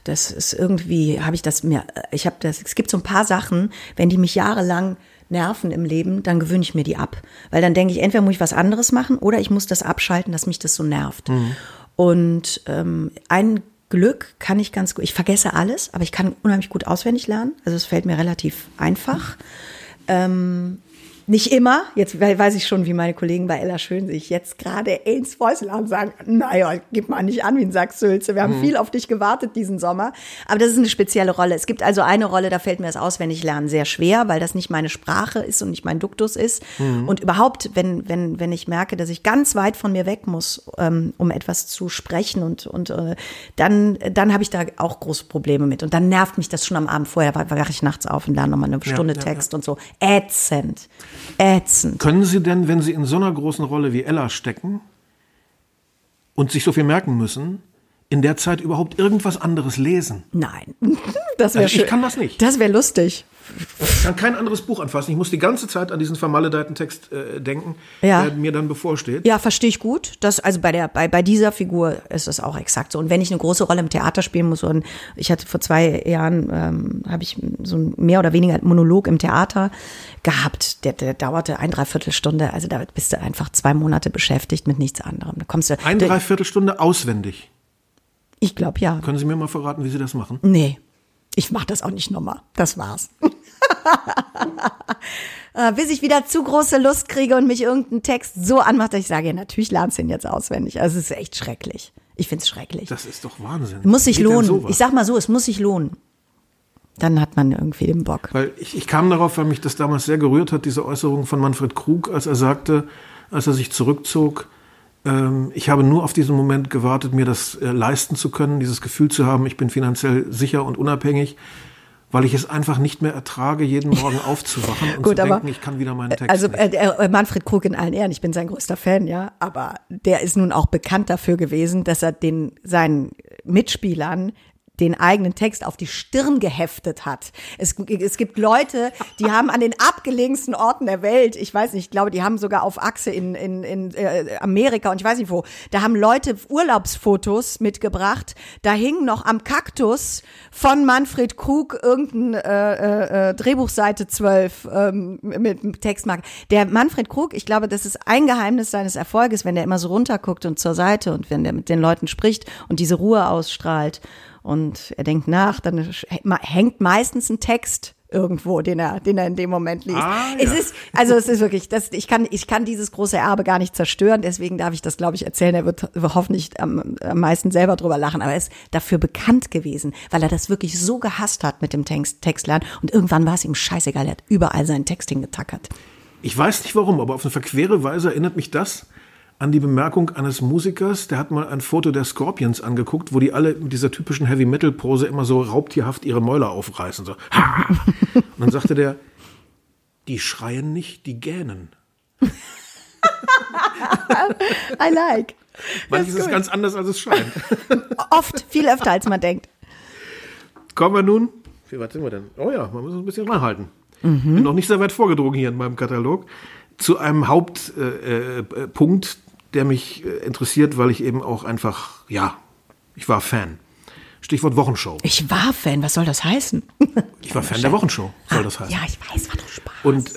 das ist irgendwie, habe ich das mir, ich habe das, es gibt so ein paar Sachen, wenn die mich jahrelang nerven im Leben, dann gewöhne ich mir die ab. Weil dann denke ich, entweder muss ich was anderes machen oder ich muss das abschalten, dass mich das so nervt. Mhm. Und ähm, ein Glück kann ich ganz gut, ich vergesse alles, aber ich kann unheimlich gut auswendig lernen. Also es fällt mir relativ einfach. Ähm, nicht immer, jetzt weiß ich schon, wie meine Kollegen bei Ella Schön sich jetzt gerade ins Fäusel und sagen, naja, gib mal nicht an wie ein Sack Sülze. Wir haben mhm. viel auf dich gewartet diesen Sommer. Aber das ist eine spezielle Rolle. Es gibt also eine Rolle, da fällt mir das Auswendiglernen sehr schwer, weil das nicht meine Sprache ist und nicht mein Duktus ist. Mhm. Und überhaupt, wenn, wenn, wenn ich merke, dass ich ganz weit von mir weg muss, ähm, um etwas zu sprechen und, und äh, dann, dann habe ich da auch große Probleme mit. Und dann nervt mich das schon am Abend vorher, weil wache ich nachts auf und lerne nochmal eine Stunde ja, ja, Text ja. und so. Ätzend ätzend.
Können Sie denn, wenn Sie in so einer großen Rolle wie Ella stecken und sich so viel merken müssen, in der Zeit überhaupt irgendwas anderes lesen?
Nein, das wäre
also Ich kann das nicht.
Das wäre lustig.
Ich kann kein anderes Buch anfassen. Ich muss die ganze Zeit an diesen vermaledeiten Text äh, denken, ja. der mir dann bevorsteht.
Ja, verstehe ich gut. Das, also bei, der, bei, bei dieser Figur ist das auch exakt so. Und wenn ich eine große Rolle im Theater spielen muss, und ich hatte vor zwei Jahren, ähm, habe ich so ein mehr oder weniger Monolog im Theater gehabt. Der, der dauerte ein Dreiviertelstunde. Also da bist du einfach zwei Monate beschäftigt mit nichts anderem. Da kommst du,
ein Dreiviertelstunde auswendig?
Ich glaube ja.
Können Sie mir mal verraten, wie Sie das machen?
Nee. Ich mache das auch nicht nochmal. Das war's. Äh, bis ich wieder zu große Lust kriege und mich irgendein Text so anmacht, dass ich sage, ja, natürlich lernst du ihn jetzt auswendig. Also es ist echt schrecklich. Ich finde es schrecklich.
Das ist doch Wahnsinn.
Muss sich Geht lohnen. Ich sag mal so, es muss sich lohnen. Dann hat man irgendwie den Bock.
Weil ich, ich kam darauf, weil mich das damals sehr gerührt hat, diese Äußerung von Manfred Krug, als er sagte, als er sich zurückzog, ich habe nur auf diesen Moment gewartet, mir das äh, leisten zu können, dieses Gefühl zu haben, ich bin finanziell sicher und unabhängig weil ich es einfach nicht mehr ertrage, jeden Morgen aufzuwachen und Gut, zu denken, ich kann wieder meinen Text.
Also äh, äh, Manfred Krug in allen Ehren, ich bin sein größter Fan, ja, aber der ist nun auch bekannt dafür gewesen, dass er den seinen Mitspielern den eigenen Text auf die Stirn geheftet hat. Es, es gibt Leute, die haben an den abgelegensten Orten der Welt, ich weiß nicht, ich glaube, die haben sogar auf Achse in, in, in äh, Amerika und ich weiß nicht wo, da haben Leute Urlaubsfotos mitgebracht. Da hing noch am Kaktus von Manfred Krug irgendein äh, äh, äh Drehbuchseite 12 ähm, mit, mit Textmarke. Der Manfred Krug, ich glaube, das ist ein Geheimnis seines Erfolges, wenn der immer so runterguckt und zur Seite und wenn der mit den Leuten spricht und diese Ruhe ausstrahlt und er denkt nach, dann hängt meistens ein Text irgendwo, den er, den er in dem Moment liest.
Ah,
es
ja.
ist, also es ist wirklich, das, ich kann, ich kann dieses große Erbe gar nicht zerstören, deswegen darf ich das, glaube ich, erzählen. Er wird hoffentlich am, am meisten selber drüber lachen, aber er ist dafür bekannt gewesen, weil er das wirklich so gehasst hat mit dem Text, Textlernen und irgendwann war es ihm scheißegal, er hat überall seinen Text hingetackert.
Ich weiß nicht warum, aber auf eine verquere Weise erinnert mich das an die Bemerkung eines Musikers, der hat mal ein Foto der Scorpions angeguckt, wo die alle mit dieser typischen Heavy-Metal-Pose immer so raubtierhaft ihre Mäuler aufreißen. So. Ha! Und dann sagte der, die schreien nicht, die gähnen.
I like.
Manches ist ganz anders, als es scheint.
Oft, viel öfter, als man denkt.
Kommen wir nun, wie weit sind wir denn? Oh ja, man muss uns ein bisschen ranhalten. Bin noch nicht sehr weit vorgedrungen hier in meinem Katalog. Zu einem Hauptpunkt, äh, äh, der mich äh, interessiert, weil ich eben auch einfach, ja, ich war Fan. Stichwort Wochenshow.
Ich war Fan, was soll das heißen?
Ich war Fan der Wochenshow, soll das heißen.
Ja, ich weiß, war doch Spaß.
Und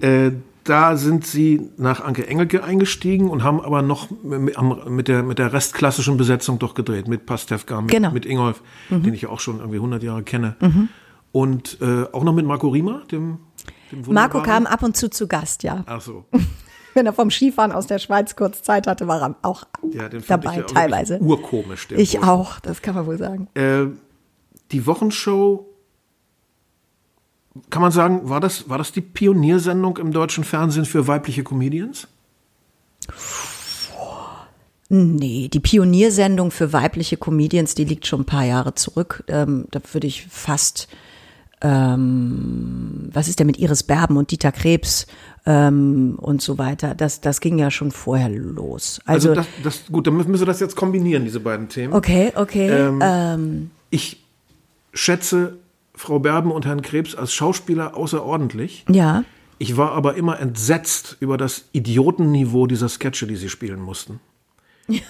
äh, da sind sie nach Anke Engelke eingestiegen und haben aber noch mit, der, mit der restklassischen Besetzung doch gedreht. Mit Pastewka, mit,
Genau.
mit Ingolf, den ich auch schon irgendwie 100 Jahre kenne. Und äh, auch noch mit Marco Riemer, dem, dem
Marco kam ab und zu zu Gast, ja.
Ach so.
Wenn er vom Skifahren aus der Schweiz kurz Zeit hatte, war er auch
Ja, den
dabei,
ich
teilweise.
urkomisch.
Ich
Bursche.
auch, das kann man wohl sagen.
Äh, die Wochenshow, kann man sagen, war das, war das die Pioniersendung im deutschen Fernsehen für weibliche Comedians?
Nee, die Pioniersendung für weibliche Comedians, die liegt schon ein paar Jahre zurück. Ähm, da würde ich fast, ähm, was ist denn mit Iris Berben und Dieter Krebs ähm, und so weiter? Das, das ging ja schon vorher los.
Also,
Also,
das, das, gut, dann müssen wir das jetzt kombinieren, diese beiden Themen.
okay, okay.
Ähm,
ähm,
Ich schätze Frau Berben und Herrn Krebs als Schauspieler außerordentlich.
ja.
Ich war aber immer entsetzt über das Idiotenniveau dieser Sketche, die sie spielen mussten.
ja,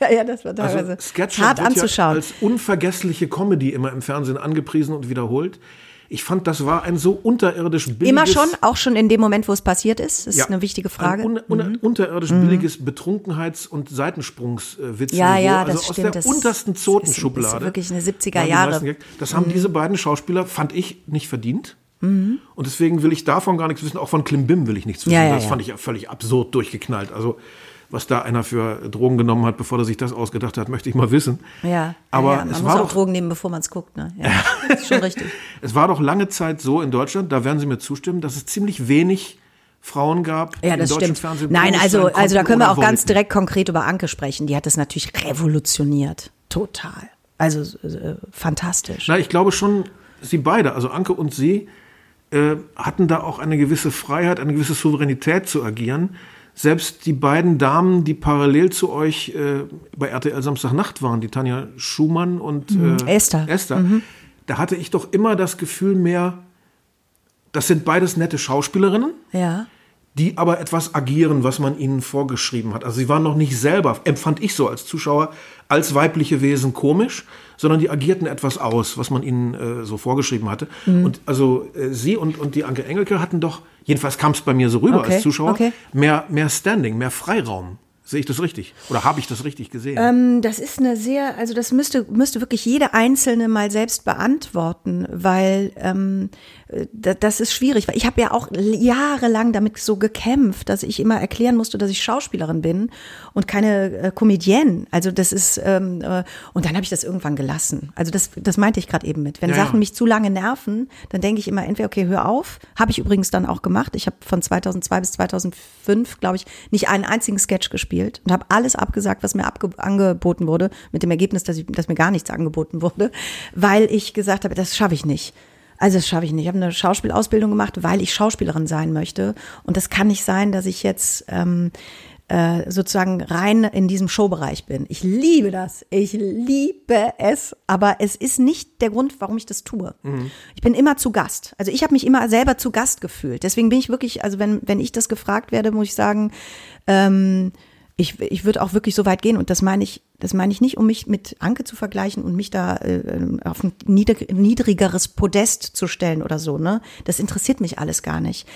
ja, das war teilweise
Also Sketche
hart anzuschauen.
ja als unvergessliche Comedy immer im Fernsehen angepriesen und wiederholt. Ich fand, das war ein so unterirdisch billiges...
Immer schon, auch schon in dem Moment, wo es passiert ist? Das ist
Ja,
eine wichtige Frage. Mhm.
Ein un, un, unterirdisch billiges Betrunkenheits- und Seitensprungswitz.
Ja, ja, das
also aus
stimmt.
der
Das
untersten
ist-
Zotenschublade.
ist wirklich eine 70er
waren die
Jahre. Mhm.
Das haben diese beiden Schauspieler, fand ich, nicht verdient. Und deswegen will ich davon gar nichts wissen. Auch von Klimbim will ich nichts wissen.
Ja, ja,
das fand ich völlig absurd durchgeknallt. Also was da einer für Drogen genommen hat, bevor er sich das ausgedacht hat, möchte ich mal wissen.
ja,
aber
ja, man
es
muss
war
auch
doch
Drogen nehmen, bevor man es guckt. Ne? Ja, das ist schon richtig.
es war doch lange Zeit so in Deutschland, da werden Sie mir zustimmen, dass es ziemlich wenig Frauen gab, die
Ja, das stimmt.
Fernsehen
Nein, also, also da können wir auch ganz
wollten.
direkt konkret über Anke sprechen. Die hat das natürlich revolutioniert. Total. Also äh, fantastisch.
Na, ich glaube schon, Sie beide, also Anke und Sie, äh, hatten da auch eine gewisse Freiheit, eine gewisse Souveränität zu agieren. Selbst die beiden Damen, die parallel zu euch äh, bei RTL Samstagnacht waren, die Tanja Schumann und äh,
Esther.
Esther, da hatte ich doch immer das Gefühl mehr, das sind beides nette Schauspielerinnen,
Ja.
die aber etwas agieren, was man ihnen vorgeschrieben hat. Also sie waren noch nicht selber, empfand ich so als Zuschauer, als weibliche Wesen komisch, sondern die agierten etwas aus, was man ihnen äh, so vorgeschrieben hatte.
Mhm.
Und also äh, sie und, und die Anke Engelke hatten doch, jedenfalls kam es bei mir so rüber
Okay,
als Zuschauer,
okay.
mehr, mehr Standing, mehr Freiraum. Sehe ich das richtig? Oder habe ich das richtig gesehen?
Ähm, das ist eine sehr, also das müsste, müsste wirklich jede Einzelne mal selbst beantworten, weil ähm, äh, das ist schwierig. Weil ich habe ja auch jahrelang damit so gekämpft, dass ich immer erklären musste, dass ich Schauspielerin bin und keine äh, Comedienne. Also das ist, ähm, äh, und dann habe ich das irgendwann gelassen. Also das, das meinte ich gerade eben mit. Wenn
Ja, ja.
Sachen mich zu lange nerven, dann denke ich immer entweder, okay, hör auf. Habe ich übrigens dann auch gemacht. Ich habe von 2002 bis 2005, glaube ich, nicht einen einzigen Sketch gespielt und habe alles abgesagt, was mir abge angeboten wurde, mit dem Ergebnis, dass, ich, dass mir gar nichts angeboten wurde, weil ich gesagt habe, das schaffe ich nicht. Also das schaffe ich nicht. Ich habe eine Schauspielausbildung gemacht, weil ich Schauspielerin sein möchte. Und das kann nicht sein, dass ich jetzt ähm, äh, sozusagen rein in diesem Showbereich bin. Ich liebe das. Ich liebe es. Aber es ist nicht der Grund, warum ich das tue. Ich bin immer zu Gast. Also ich habe mich immer selber zu Gast gefühlt. Deswegen bin ich wirklich, also wenn, wenn ich das gefragt werde, muss ich sagen, ähm, ich, ich würde auch wirklich so weit gehen und das meine ich, das meine ich nicht, um mich mit Anke zu vergleichen und mich da äh, auf ein niedrig, niedrigeres Podest zu stellen oder so, ne? Das interessiert mich alles gar nicht.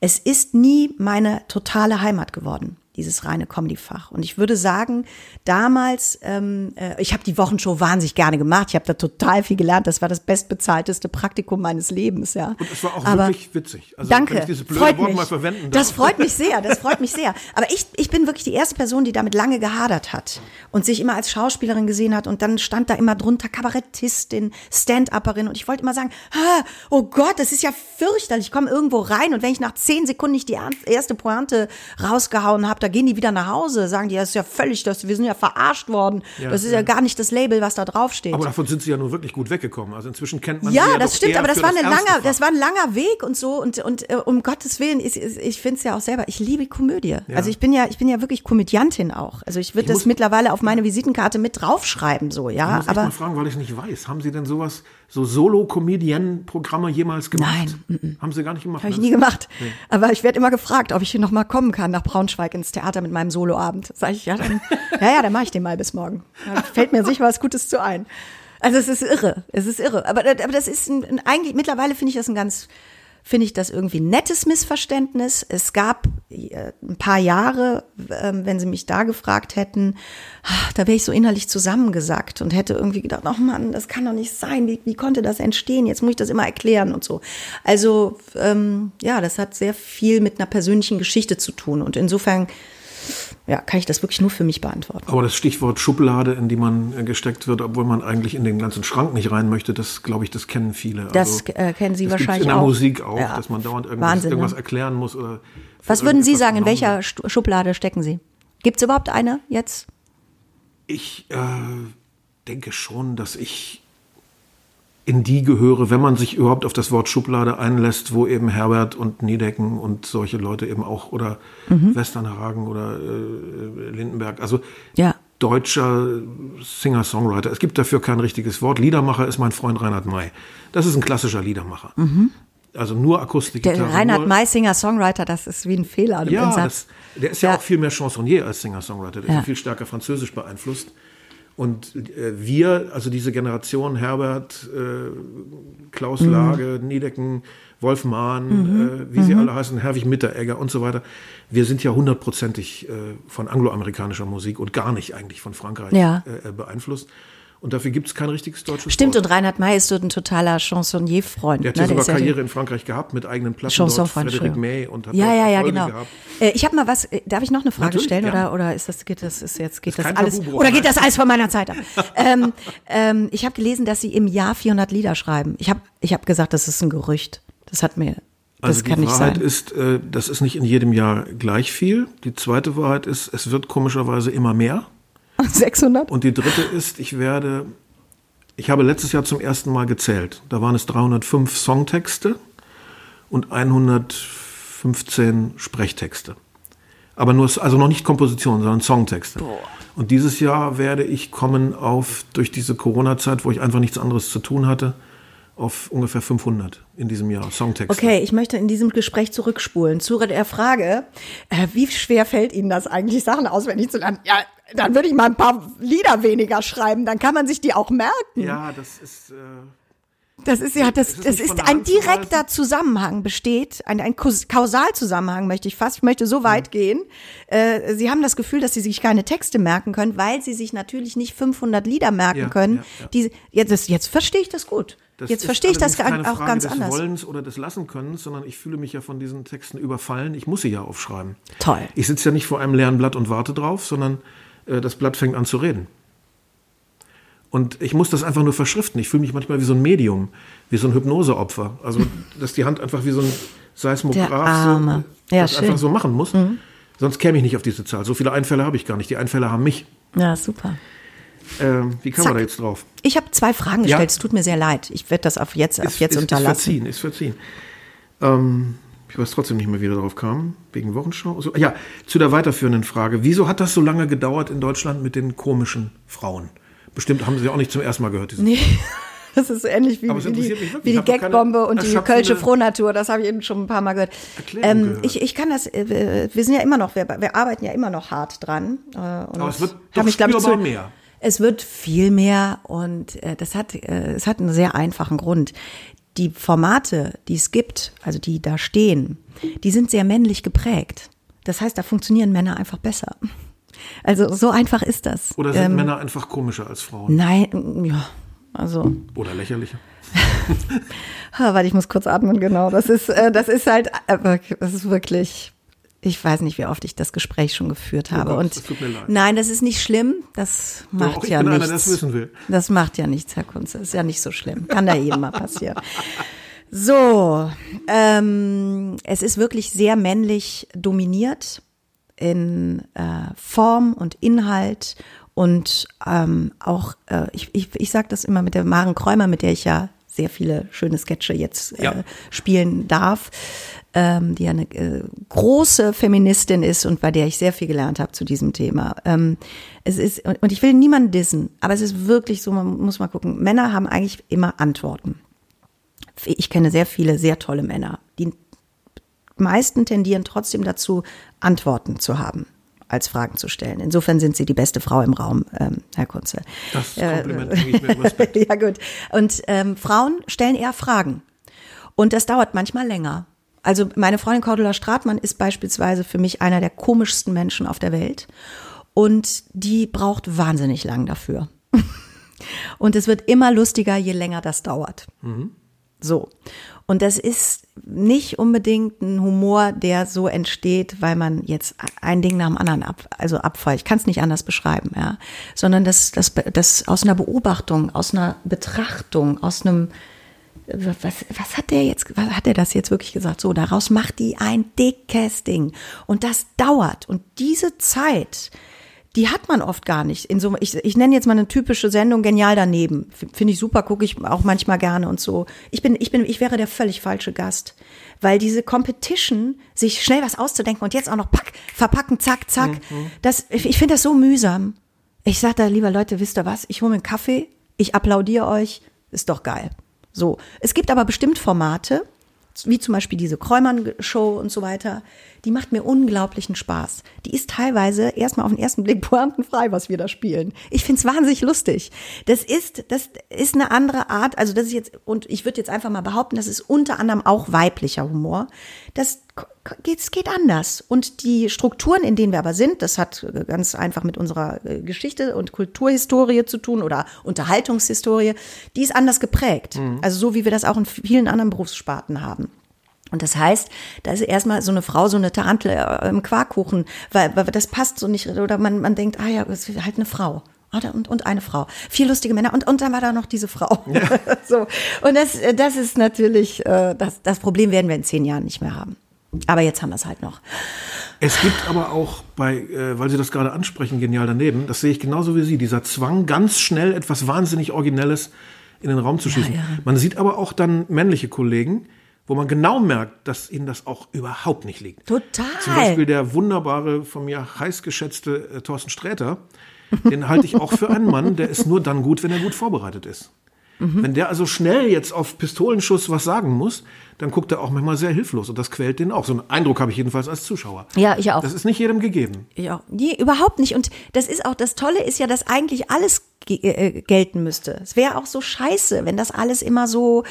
Es ist nie meine totale Heimat geworden. Dieses reine Comedy-Fach. Und ich würde sagen, damals, ähm, äh, ich habe die Wochenshow wahnsinnig gerne gemacht. Ich habe da total viel gelernt. Das war das bestbezahlteste Praktikum meines Lebens, ja.
Und es war auch
Aber
wirklich witzig. Also,
danke.
Wenn ich dieses blöde
freut
Wort
mich.
mal verwenden darf.
Das freut mich sehr. Das freut mich sehr. Aber ich, ich bin wirklich die erste Person, die damit lange gehadert hat und sich immer als Schauspielerin gesehen hat. Und dann stand da immer drunter Kabarettistin, Stand-Upperin. Und ich wollte immer sagen, oh Gott, das ist ja fürchterlich. Ich komme irgendwo rein und wenn ich nach zehn Sekunden nicht die erste Pointe rausgehauen habe, da gehen die wieder nach Hause, sagen die, das ist ja völlig, das, wir sind ja verarscht worden.
Ja,
das ist ja
ja.
gar nicht das Label, was da draufsteht.
Aber davon sind sie ja nun wirklich gut weggekommen. Also inzwischen kennt man
Ja,
ja
das stimmt, aber das war, eine
ernste
langer, das war ein langer Weg und so und und äh, um Gottes Willen, ich, ich, ich finde es ja auch selber. Ich liebe Komödie. Also ich bin ja, ich bin ja wirklich Komödiantin auch. Also ich würde
Ich
das
muss-
mittlerweile auf meine Visitenkarte mit draufschreiben, so
Ich
ja.
muss echt
Aber
mal fragen, weil ich nicht weiß. Haben Sie denn sowas, so Solo-Comedian-Programme jemals gemacht? Nein. Haben Sie gar nicht gemacht?
habe ich
ne?
nie gemacht. Aber ich werde immer gefragt, ob ich hier noch mal kommen kann nach Braunschweig ins Theater mit meinem Soloabend. Sag ich ja, dann, ja, ja, dann mache ich den mal bis morgen. Da fällt mir sicher was Gutes zu ein. Also es ist irre, es ist irre. Aber, aber das ist ein, ein, eigentlich mittlerweile finde ich das ein ganz finde ich das irgendwie ein nettes Missverständnis. Es gab äh, ein paar Jahre, ähm, wenn Sie mich da gefragt hätten, ah, da wäre ich so innerlich zusammengesackt und hätte irgendwie gedacht, oh Mann, das kann doch nicht sein. Wie, wie konnte das entstehen? Jetzt muss ich das immer erklären und so. Also ähm, ja, das hat sehr viel mit einer persönlichen Geschichte zu tun und insofern ja, kann ich das wirklich nur für mich beantworten.
Aber das Stichwort Schublade, in die man äh, gesteckt wird, obwohl man eigentlich in den ganzen Schrank nicht rein möchte, das glaube ich, das kennen viele.
Das, äh, kennen Sie
das
wahrscheinlich
in der
auch.
Musik auch,
Ja.
dass man dauernd irgendwas,
Wahnsinn, ne?
irgendwas erklären muss. Oder
Was würden Sie sagen, in welcher
wird.
Schublade stecken Sie? Gibt es überhaupt eine jetzt?
Ich äh, denke schon, dass ich in die gehöre, wenn man sich überhaupt auf das Wort Schublade einlässt, wo eben Herbert und Niedecken und solche Leute eben auch oder
Mhm.
Westernhagen oder äh, Lindenberg, also
Ja.
deutscher Singer-Songwriter. Es gibt dafür kein richtiges Wort. Liedermacher ist mein Freund Reinhard May. Das ist ein klassischer Liedermacher. Also nur Akustikgitarre.
Mhm. Der Reinhard
nur,
Meissinger Songwriter, das ist wie ein Fehler
ja, das, der ist ja,
Ja.
auch viel mehr Chansonnier als Singer-Songwriter. Der ist
Ja.
ja viel stärker französisch beeinflusst. Und äh, wir, also diese Generation, Herbert, äh, Klaus
Mhm.
Lage, Niedecken, Wolf Mahn, äh, wie sie
Mhm.
alle heißen, Herwig Mitteregger und so weiter, wir sind ja hundertprozentig äh, von angloamerikanischer Musik und gar nicht eigentlich von Frankreich
Ja.
äh, beeinflusst. Und dafür gibt es kein richtiges deutsches
Stimmt,
Wort.
und Reinhard May ist so ein totaler Chansonnier-Freund.
Der hat
ne?
ja sogar
ist ja
Karriere in Frankreich gehabt mit eigenen Platten dort,
Chansonfreund,
Frederic. May und hat
ja,
dort
ja, ja, genau. Äh, ich habe mal was, äh, darf ich noch eine Frage
Natürlich,
stellen
gerne.
oder, oder ist das, geht das, ist jetzt, geht das
kein
alles, oder geht das alles von meiner Zeit ab? ähm, ähm, ich habe gelesen, dass Sie im Jahr 400 Lieder schreiben. Ich habe ich hab gesagt, das ist ein Gerücht. Das hat mir, das
Also
kann
die Wahrheit ist, äh, das ist nicht in jedem Jahr gleich viel. Die zweite Wahrheit ist, es wird komischerweise immer mehr.
600?
Und die dritte ist, ich werde, ich habe letztes Jahr zum ersten Mal gezählt. Da waren es 305 Songtexte und 115 Sprechtexte. Aber nur, also noch nicht Kompositionen, sondern Songtexte. Und dieses Jahr werde ich kommen auf, durch diese Corona-Zeit, wo ich einfach nichts anderes zu tun hatte, auf ungefähr 500 in diesem Jahr Songtexte.
Okay, ich möchte in diesem Gespräch zurückspulen zu der Frage, äh, wie schwer fällt Ihnen das eigentlich, Sachen auswendig zu lernen? Ja, dann würde ich mal ein paar Lieder weniger schreiben, dann kann man sich die auch merken.
Ja, das ist. Äh,
Das ist ja, das, das ist ein direkter Zusammenhang besteht, ein, ein Kaus- Kausalzusammenhang möchte ich fast, ich möchte so weit gehen. Äh, Sie haben das Gefühl, dass Sie sich keine Texte merken können, weil Sie sich natürlich nicht 500 Lieder merken
Ja,
können.
ja, ja.
Die, jetzt, jetzt verstehe ich das gut.
Das
jetzt verstehe ich das
allerdings keine
auch
Frage
ganz
des
anders.
Wollens oder des Lassenkönnens, sondern ich fühle mich ja von diesen Texten überfallen. Ich muss sie ja aufschreiben.
Toll.
Ich sitze ja nicht vor einem leeren Blatt und warte drauf, sondern äh, das Blatt fängt an zu reden. Und ich muss das einfach nur verschriften. Ich fühle mich manchmal wie so ein Medium, wie so ein Hypnoseopfer. Also, dass die Hand einfach wie so ein Seismograph so,
Ja. Mhm.
einfach so machen muss. Sonst käme ich nicht auf diese Zahl. So viele Einfälle habe ich gar nicht. Die Einfälle haben mich.
Ja, super.
Ähm, wie kann
Zack.
man da jetzt drauf?
Ich habe zwei Fragen
Ja.
gestellt. Es tut mir sehr leid. Ich werde das auf jetzt, auf jetzt
ist,
unterlassen.
Ist verziehen, ist verziehen. Ähm, ich weiß trotzdem nicht mehr, wie wir darauf kamen. Wegen Wochenschau. So, ja, zu der weiterführenden Frage. Wieso hat das so lange gedauert in Deutschland mit den komischen Frauen? Bestimmt haben Sie auch nicht zum ersten Mal gehört. Diese
Nee. Das ist ähnlich wie, wie die, wie die Gagbombe und die Kölsche Frohnatur. Das habe ich eben schon ein paar Mal gehört. Ähm,
gehört.
ich, ich kann das, äh, wir sind ja immer noch, wir, wir arbeiten ja immer noch hart dran. Äh, und
Aber es wird doch
mich, glaub ich,
spürbar
zu-
mehr.
Es wird viel mehr und äh, das hat, äh, es hat einen sehr einfachen Grund. Die Formate, die es gibt, also die da stehen, die sind sehr männlich geprägt. Das heißt, da funktionieren Männer einfach besser. Also so einfach ist das.
Oder sind Männer einfach komischer als Frauen?
Nein, ja, also.
Oder lächerlicher?
Warte, ich muss kurz atmen, genau. Das ist, äh, das ist halt, äh, das ist wirklich, ich weiß nicht, wie oft ich das Gespräch schon geführt habe.
Gott,
und
das tut mir leid.
nein, das ist nicht schlimm. Das macht
ich
ja
einer,
nichts.
der das wissen will.
Das macht ja nichts, Herr Kunze. Ist ja nicht so schlimm. Kann da jedem mal passieren. So, ähm, es ist wirklich sehr männlich dominiert in äh, Form und Inhalt und ähm, auch, äh, ich, ich, ich sage das immer mit der Maren Kräumer, mit der ich ja sehr viele schöne Sketche jetzt äh,
Ja.
spielen darf, ähm, die ja eine äh, große Feministin ist und bei der ich sehr viel gelernt habe zu diesem Thema. Ähm, es ist, und und ich will niemanden dissen, aber es ist wirklich so, man muss mal gucken, Männer haben eigentlich immer Antworten. Ich kenne sehr viele sehr tolle Männer, die meisten tendieren trotzdem dazu, Antworten zu haben, als Fragen zu stellen. Insofern sind sie die beste Frau im Raum, ähm, Herr Kunze.
Das Kompliment bringe ich im Respekt.
ja, gut. Und ähm, Frauen stellen eher Fragen. Und das dauert manchmal länger. Also meine Freundin Cordula Stratmann ist beispielsweise für mich einer der komischsten Menschen auf der Welt. Und die braucht wahnsinnig lang dafür. Und es wird immer lustiger, je länger das dauert. So. Und das ist nicht unbedingt ein Humor, der so entsteht, weil man jetzt ein Ding nach dem anderen ab, also abfällt. Ich kann es nicht anders beschreiben, ja. Sondern das, das, das aus einer Beobachtung, aus einer Betrachtung, aus einem, was, was hat der jetzt, was hat er das jetzt wirklich gesagt? So, daraus macht die ein dickes Ding. Und das dauert. Und diese Zeit, die hat man oft gar nicht. In so, ich, ich nenne jetzt mal eine typische Sendung genial daneben. Finde ich super, gucke ich auch manchmal gerne und so. Ich bin, ich bin, ich wäre der völlig falsche Gast. Weil diese Competition, sich schnell was auszudenken und jetzt auch noch pack, verpacken, zack, zack, das, ich ich finde das so mühsam. Ich sage da lieber, Leute, wisst ihr was? Ich hole mir einen Kaffee, ich applaudiere euch, ist doch geil. So. Es gibt aber bestimmt Formate, wie zum Beispiel diese Kräumann-Show und so weiter, die macht mir unglaublichen Spaß. Die ist teilweise erstmal auf den ersten Blick pointenfrei, was wir da spielen. Ich find's wahnsinnig lustig. Das ist, das ist eine andere Art, also das ist jetzt, und ich würde jetzt einfach mal behaupten, das ist unter anderem auch weiblicher Humor. Das geht, es geht anders. Und die Strukturen, in denen wir aber sind, das hat ganz einfach mit unserer äh, Geschichte und Kulturhistorie zu tun oder Unterhaltungshistorie, die ist anders geprägt. Also so wie wir das auch in vielen anderen Berufssparten haben. Und das heißt, da ist erstmal so eine Frau, so eine Tarantel äh, im Quarkkuchen, weil, weil das passt so nicht, oder man, man denkt, ah ja, das ist halt eine Frau. Ah, Und, und eine Frau. Vier lustige Männer und, und dann war da noch diese Frau. so. Und das, äh, das ist natürlich, äh, das, das Problem werden wir in zehn Jahren nicht mehr haben. Aber jetzt haben wir es halt noch.
Es gibt aber auch bei, äh, weil Sie das gerade ansprechen, genial daneben, das sehe ich genauso wie Sie, dieser Zwang, ganz schnell etwas wahnsinnig Originelles in den Raum zu schießen.
ja.
Man sieht aber auch dann männliche Kollegen, wo man genau merkt, dass ihnen das auch überhaupt nicht liegt.
Total.
Zum Beispiel der wunderbare, von mir heiß geschätzte äh, Thorsten Sträter. Den halte ich auch für einen Mann, der ist nur dann gut, wenn er gut vorbereitet ist.
Mhm.
Wenn der also schnell jetzt auf Pistolenschuss was sagen muss, dann guckt er auch manchmal sehr hilflos und das quält den auch. So einen Eindruck habe ich jedenfalls als Zuschauer.
Ja, ich auch.
Das ist nicht jedem gegeben.
Ja, nee, überhaupt nicht. Und das ist auch, das Tolle ist ja, dass eigentlich alles äh, gelten müsste. Es wäre auch so scheiße, wenn das alles immer so.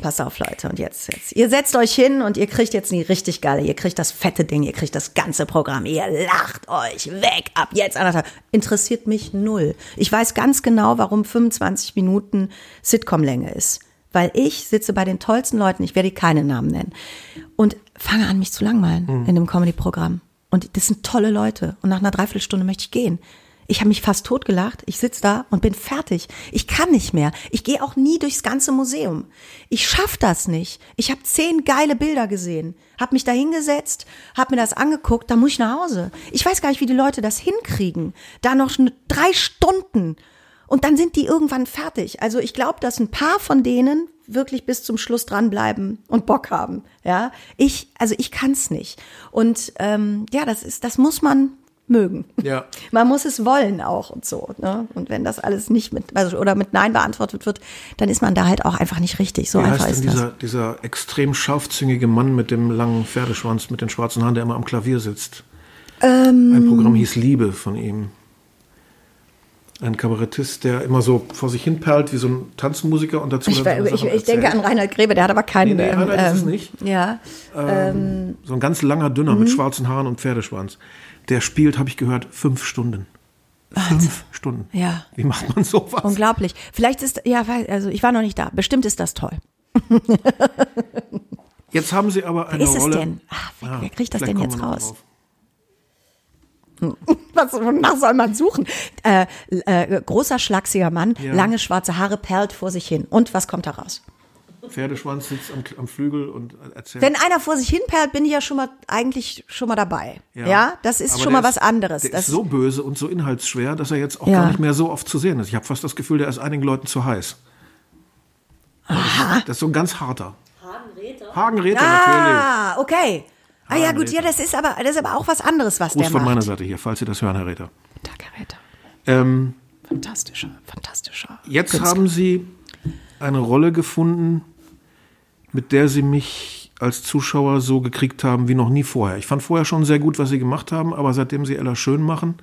Pass auf, Leute, und jetzt, jetzt. Ihr setzt euch hin und ihr kriegt jetzt die richtig geile, ihr kriegt das fette Ding, ihr kriegt das ganze Programm, ihr lacht euch weg ab jetzt anderthalb. Interessiert mich null. Ich weiß ganz genau, warum 25 Minuten Sitcom-Länge ist. Weil ich sitze bei den tollsten Leuten, ich werde keine Namen nennen, und fange an, mich zu langweilen in dem Comedy-Programm. Und das sind tolle Leute. Und nach einer Dreiviertelstunde möchte ich gehen. Ich habe mich fast totgelacht. Ich sitz da und bin fertig. Ich kann nicht mehr. Ich gehe auch nie durchs ganze Museum. Ich schaff das nicht. Ich habe zehn geile Bilder gesehen, habe mich da hingesetzt, habe mir das angeguckt. Da muss ich nach Hause. Ich weiß gar nicht, wie die Leute das hinkriegen. Da noch drei Stunden und dann sind die irgendwann fertig. Also ich glaube, dass ein paar von denen wirklich bis zum Schluss dranbleiben und Bock haben. Ja, ich, also ich kann's nicht. Und ähm, ja, das ist, das muss man mögen.
Ja.
Man muss es wollen auch und so. Ne? Und wenn das alles nicht mit, also oder mit Nein beantwortet wird, dann ist man da halt auch einfach nicht richtig. So
Wie
einfach
heißt
ist
denn
das.
dieser, extrem scharfzüngige Mann mit dem langen Pferdeschwanz, mit den schwarzen Haaren, der immer am Klavier sitzt?
Ähm.
Ein Programm hieß Liebe von ihm. Ein Kabarettist, der immer so vor sich hin perlt wie so ein Tanzmusiker und dazu
Ich,
dann so
ich, ich denke an Reinhard Grebe, der hat aber keinen.
Nee, nee,
ähm,
Reinhard ist es
ähm,
nicht.
Ja.
So ein ganz langer Dünner
Mhm.
mit schwarzen Haaren und Pferdeschwanz. Der spielt, habe ich gehört, fünf Stunden. Fünf Stunden.
Ja.
Wie macht man sowas?
Unglaublich. Vielleicht ist, ja, also ich war noch nicht da. Bestimmt ist das toll.
Jetzt haben Sie aber eine
Wer ist es
Rolle.
denn? Ah, wer,
Ja,
wer kriegt das denn jetzt raus? Was, wonach soll man suchen? Äh, äh, großer, schlachsiger Mann,
Ja.
lange schwarze Haare, perlt vor sich hin. Und was kommt da raus?
Pferdeschwanz sitzt am, am Flügel und erzählt.
Wenn einer vor sich hin perlt, bin ich ja schon mal eigentlich schon mal dabei. Ja, das ist schon mal was anderes.
Der
Das
ist so böse und so inhaltsschwer, dass er jetzt auch
Ja.
gar nicht mehr so oft zu sehen ist. Ich habe fast das Gefühl, der ist einigen Leuten zu heiß. Aha. Das ist so ein ganz harter. Hagenräter? Hagenräter, natürlich.
ah, okay. Ah ja, gut, ja, das ist aber das ist aber auch was anderes, was
Gruß
der
von
macht.
meiner Seite hier, falls Sie das hören, Herr Räther.
Tag, Herr Räther.
Ähm,
Fantastischer, fantastischer.
Jetzt
Künstler.
haben Sie eine Rolle gefunden, mit der Sie mich als Zuschauer so gekriegt haben wie noch nie vorher. Ich fand vorher schon sehr gut, was Sie gemacht haben, aber seitdem Sie Ella schön machen,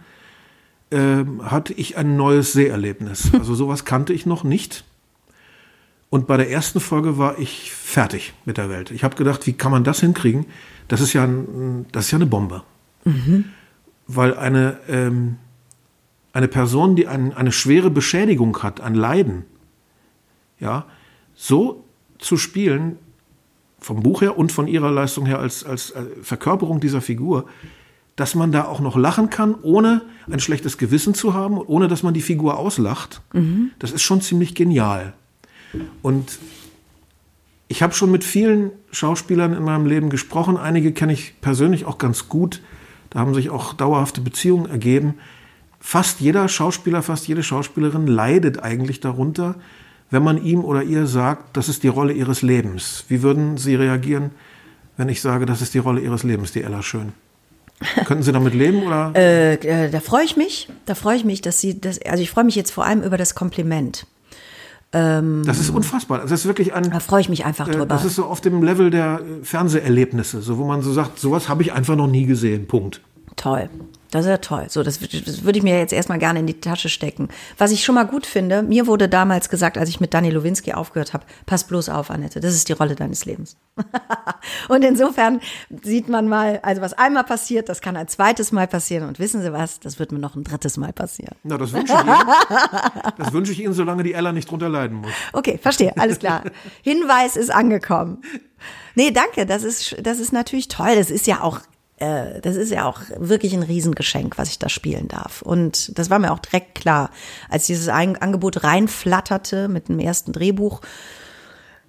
ähm, hatte ich ein neues Seherlebnis. Also sowas kannte ich noch nicht. Und bei der ersten Folge war ich fertig mit der Welt. Ich habe gedacht, wie kann man das hinkriegen? Das ist ja, ein, das ist ja eine Bombe. Weil eine, ähm, eine Person, die ein, eine schwere Beschädigung hat, ein Leiden, ja, so zu spielen, vom Buch her und von ihrer Leistung her als, als äh, Verkörperung dieser Figur, dass man da auch noch lachen kann, ohne ein schlechtes Gewissen zu haben, ohne dass man die Figur auslacht, das ist schon ziemlich genial. Und ich habe schon mit vielen Schauspielern in meinem Leben gesprochen. Einige kenne ich persönlich auch ganz gut. Da haben sich auch dauerhafte Beziehungen ergeben. Fast jeder Schauspieler, fast jede Schauspielerin leidet eigentlich darunter, wenn man ihm oder ihr sagt, das ist die Rolle ihres Lebens. Wie würden Sie reagieren, wenn ich sage, das ist die Rolle Ihres Lebens, die Ella Schön? Könnten Sie damit leben oder?
Äh, äh, da freue ich mich. Da freue ich mich, dass Sie das. Also ich freue mich jetzt vor allem über das Kompliment.
das ist unfassbar. Das ist wirklich ein.
Da freue ich mich einfach
Äh,
drüber.
Das ist so auf dem Level der äh, Fernseherlebnisse, so wo man so sagt, sowas habe ich einfach noch nie gesehen. Punkt.
Toll. Das ist ja toll. So, das, das würde ich mir jetzt erstmal gerne in die Tasche stecken. Was ich schon mal gut finde, mir wurde damals gesagt, als ich mit Dani Lowinski aufgehört habe, pass bloß auf, Annette, das ist die Rolle deines Lebens. und insofern sieht man mal, also was einmal passiert, das kann ein zweites Mal passieren. Und wissen Sie was, das wird mir noch ein drittes Mal passieren.
Na, das wünsche ich Ihnen. Das wünsche ich Ihnen, solange die Ella nicht drunter leiden muss.
Okay, verstehe, alles klar. Hinweis ist angekommen. Nee, danke, das ist, das ist natürlich toll. Das ist ja auch, äh, das ist ja auch wirklich ein Riesengeschenk, was ich da spielen darf. Und das war mir auch direkt klar, als dieses Angebot reinflatterte mit dem ersten Drehbuch.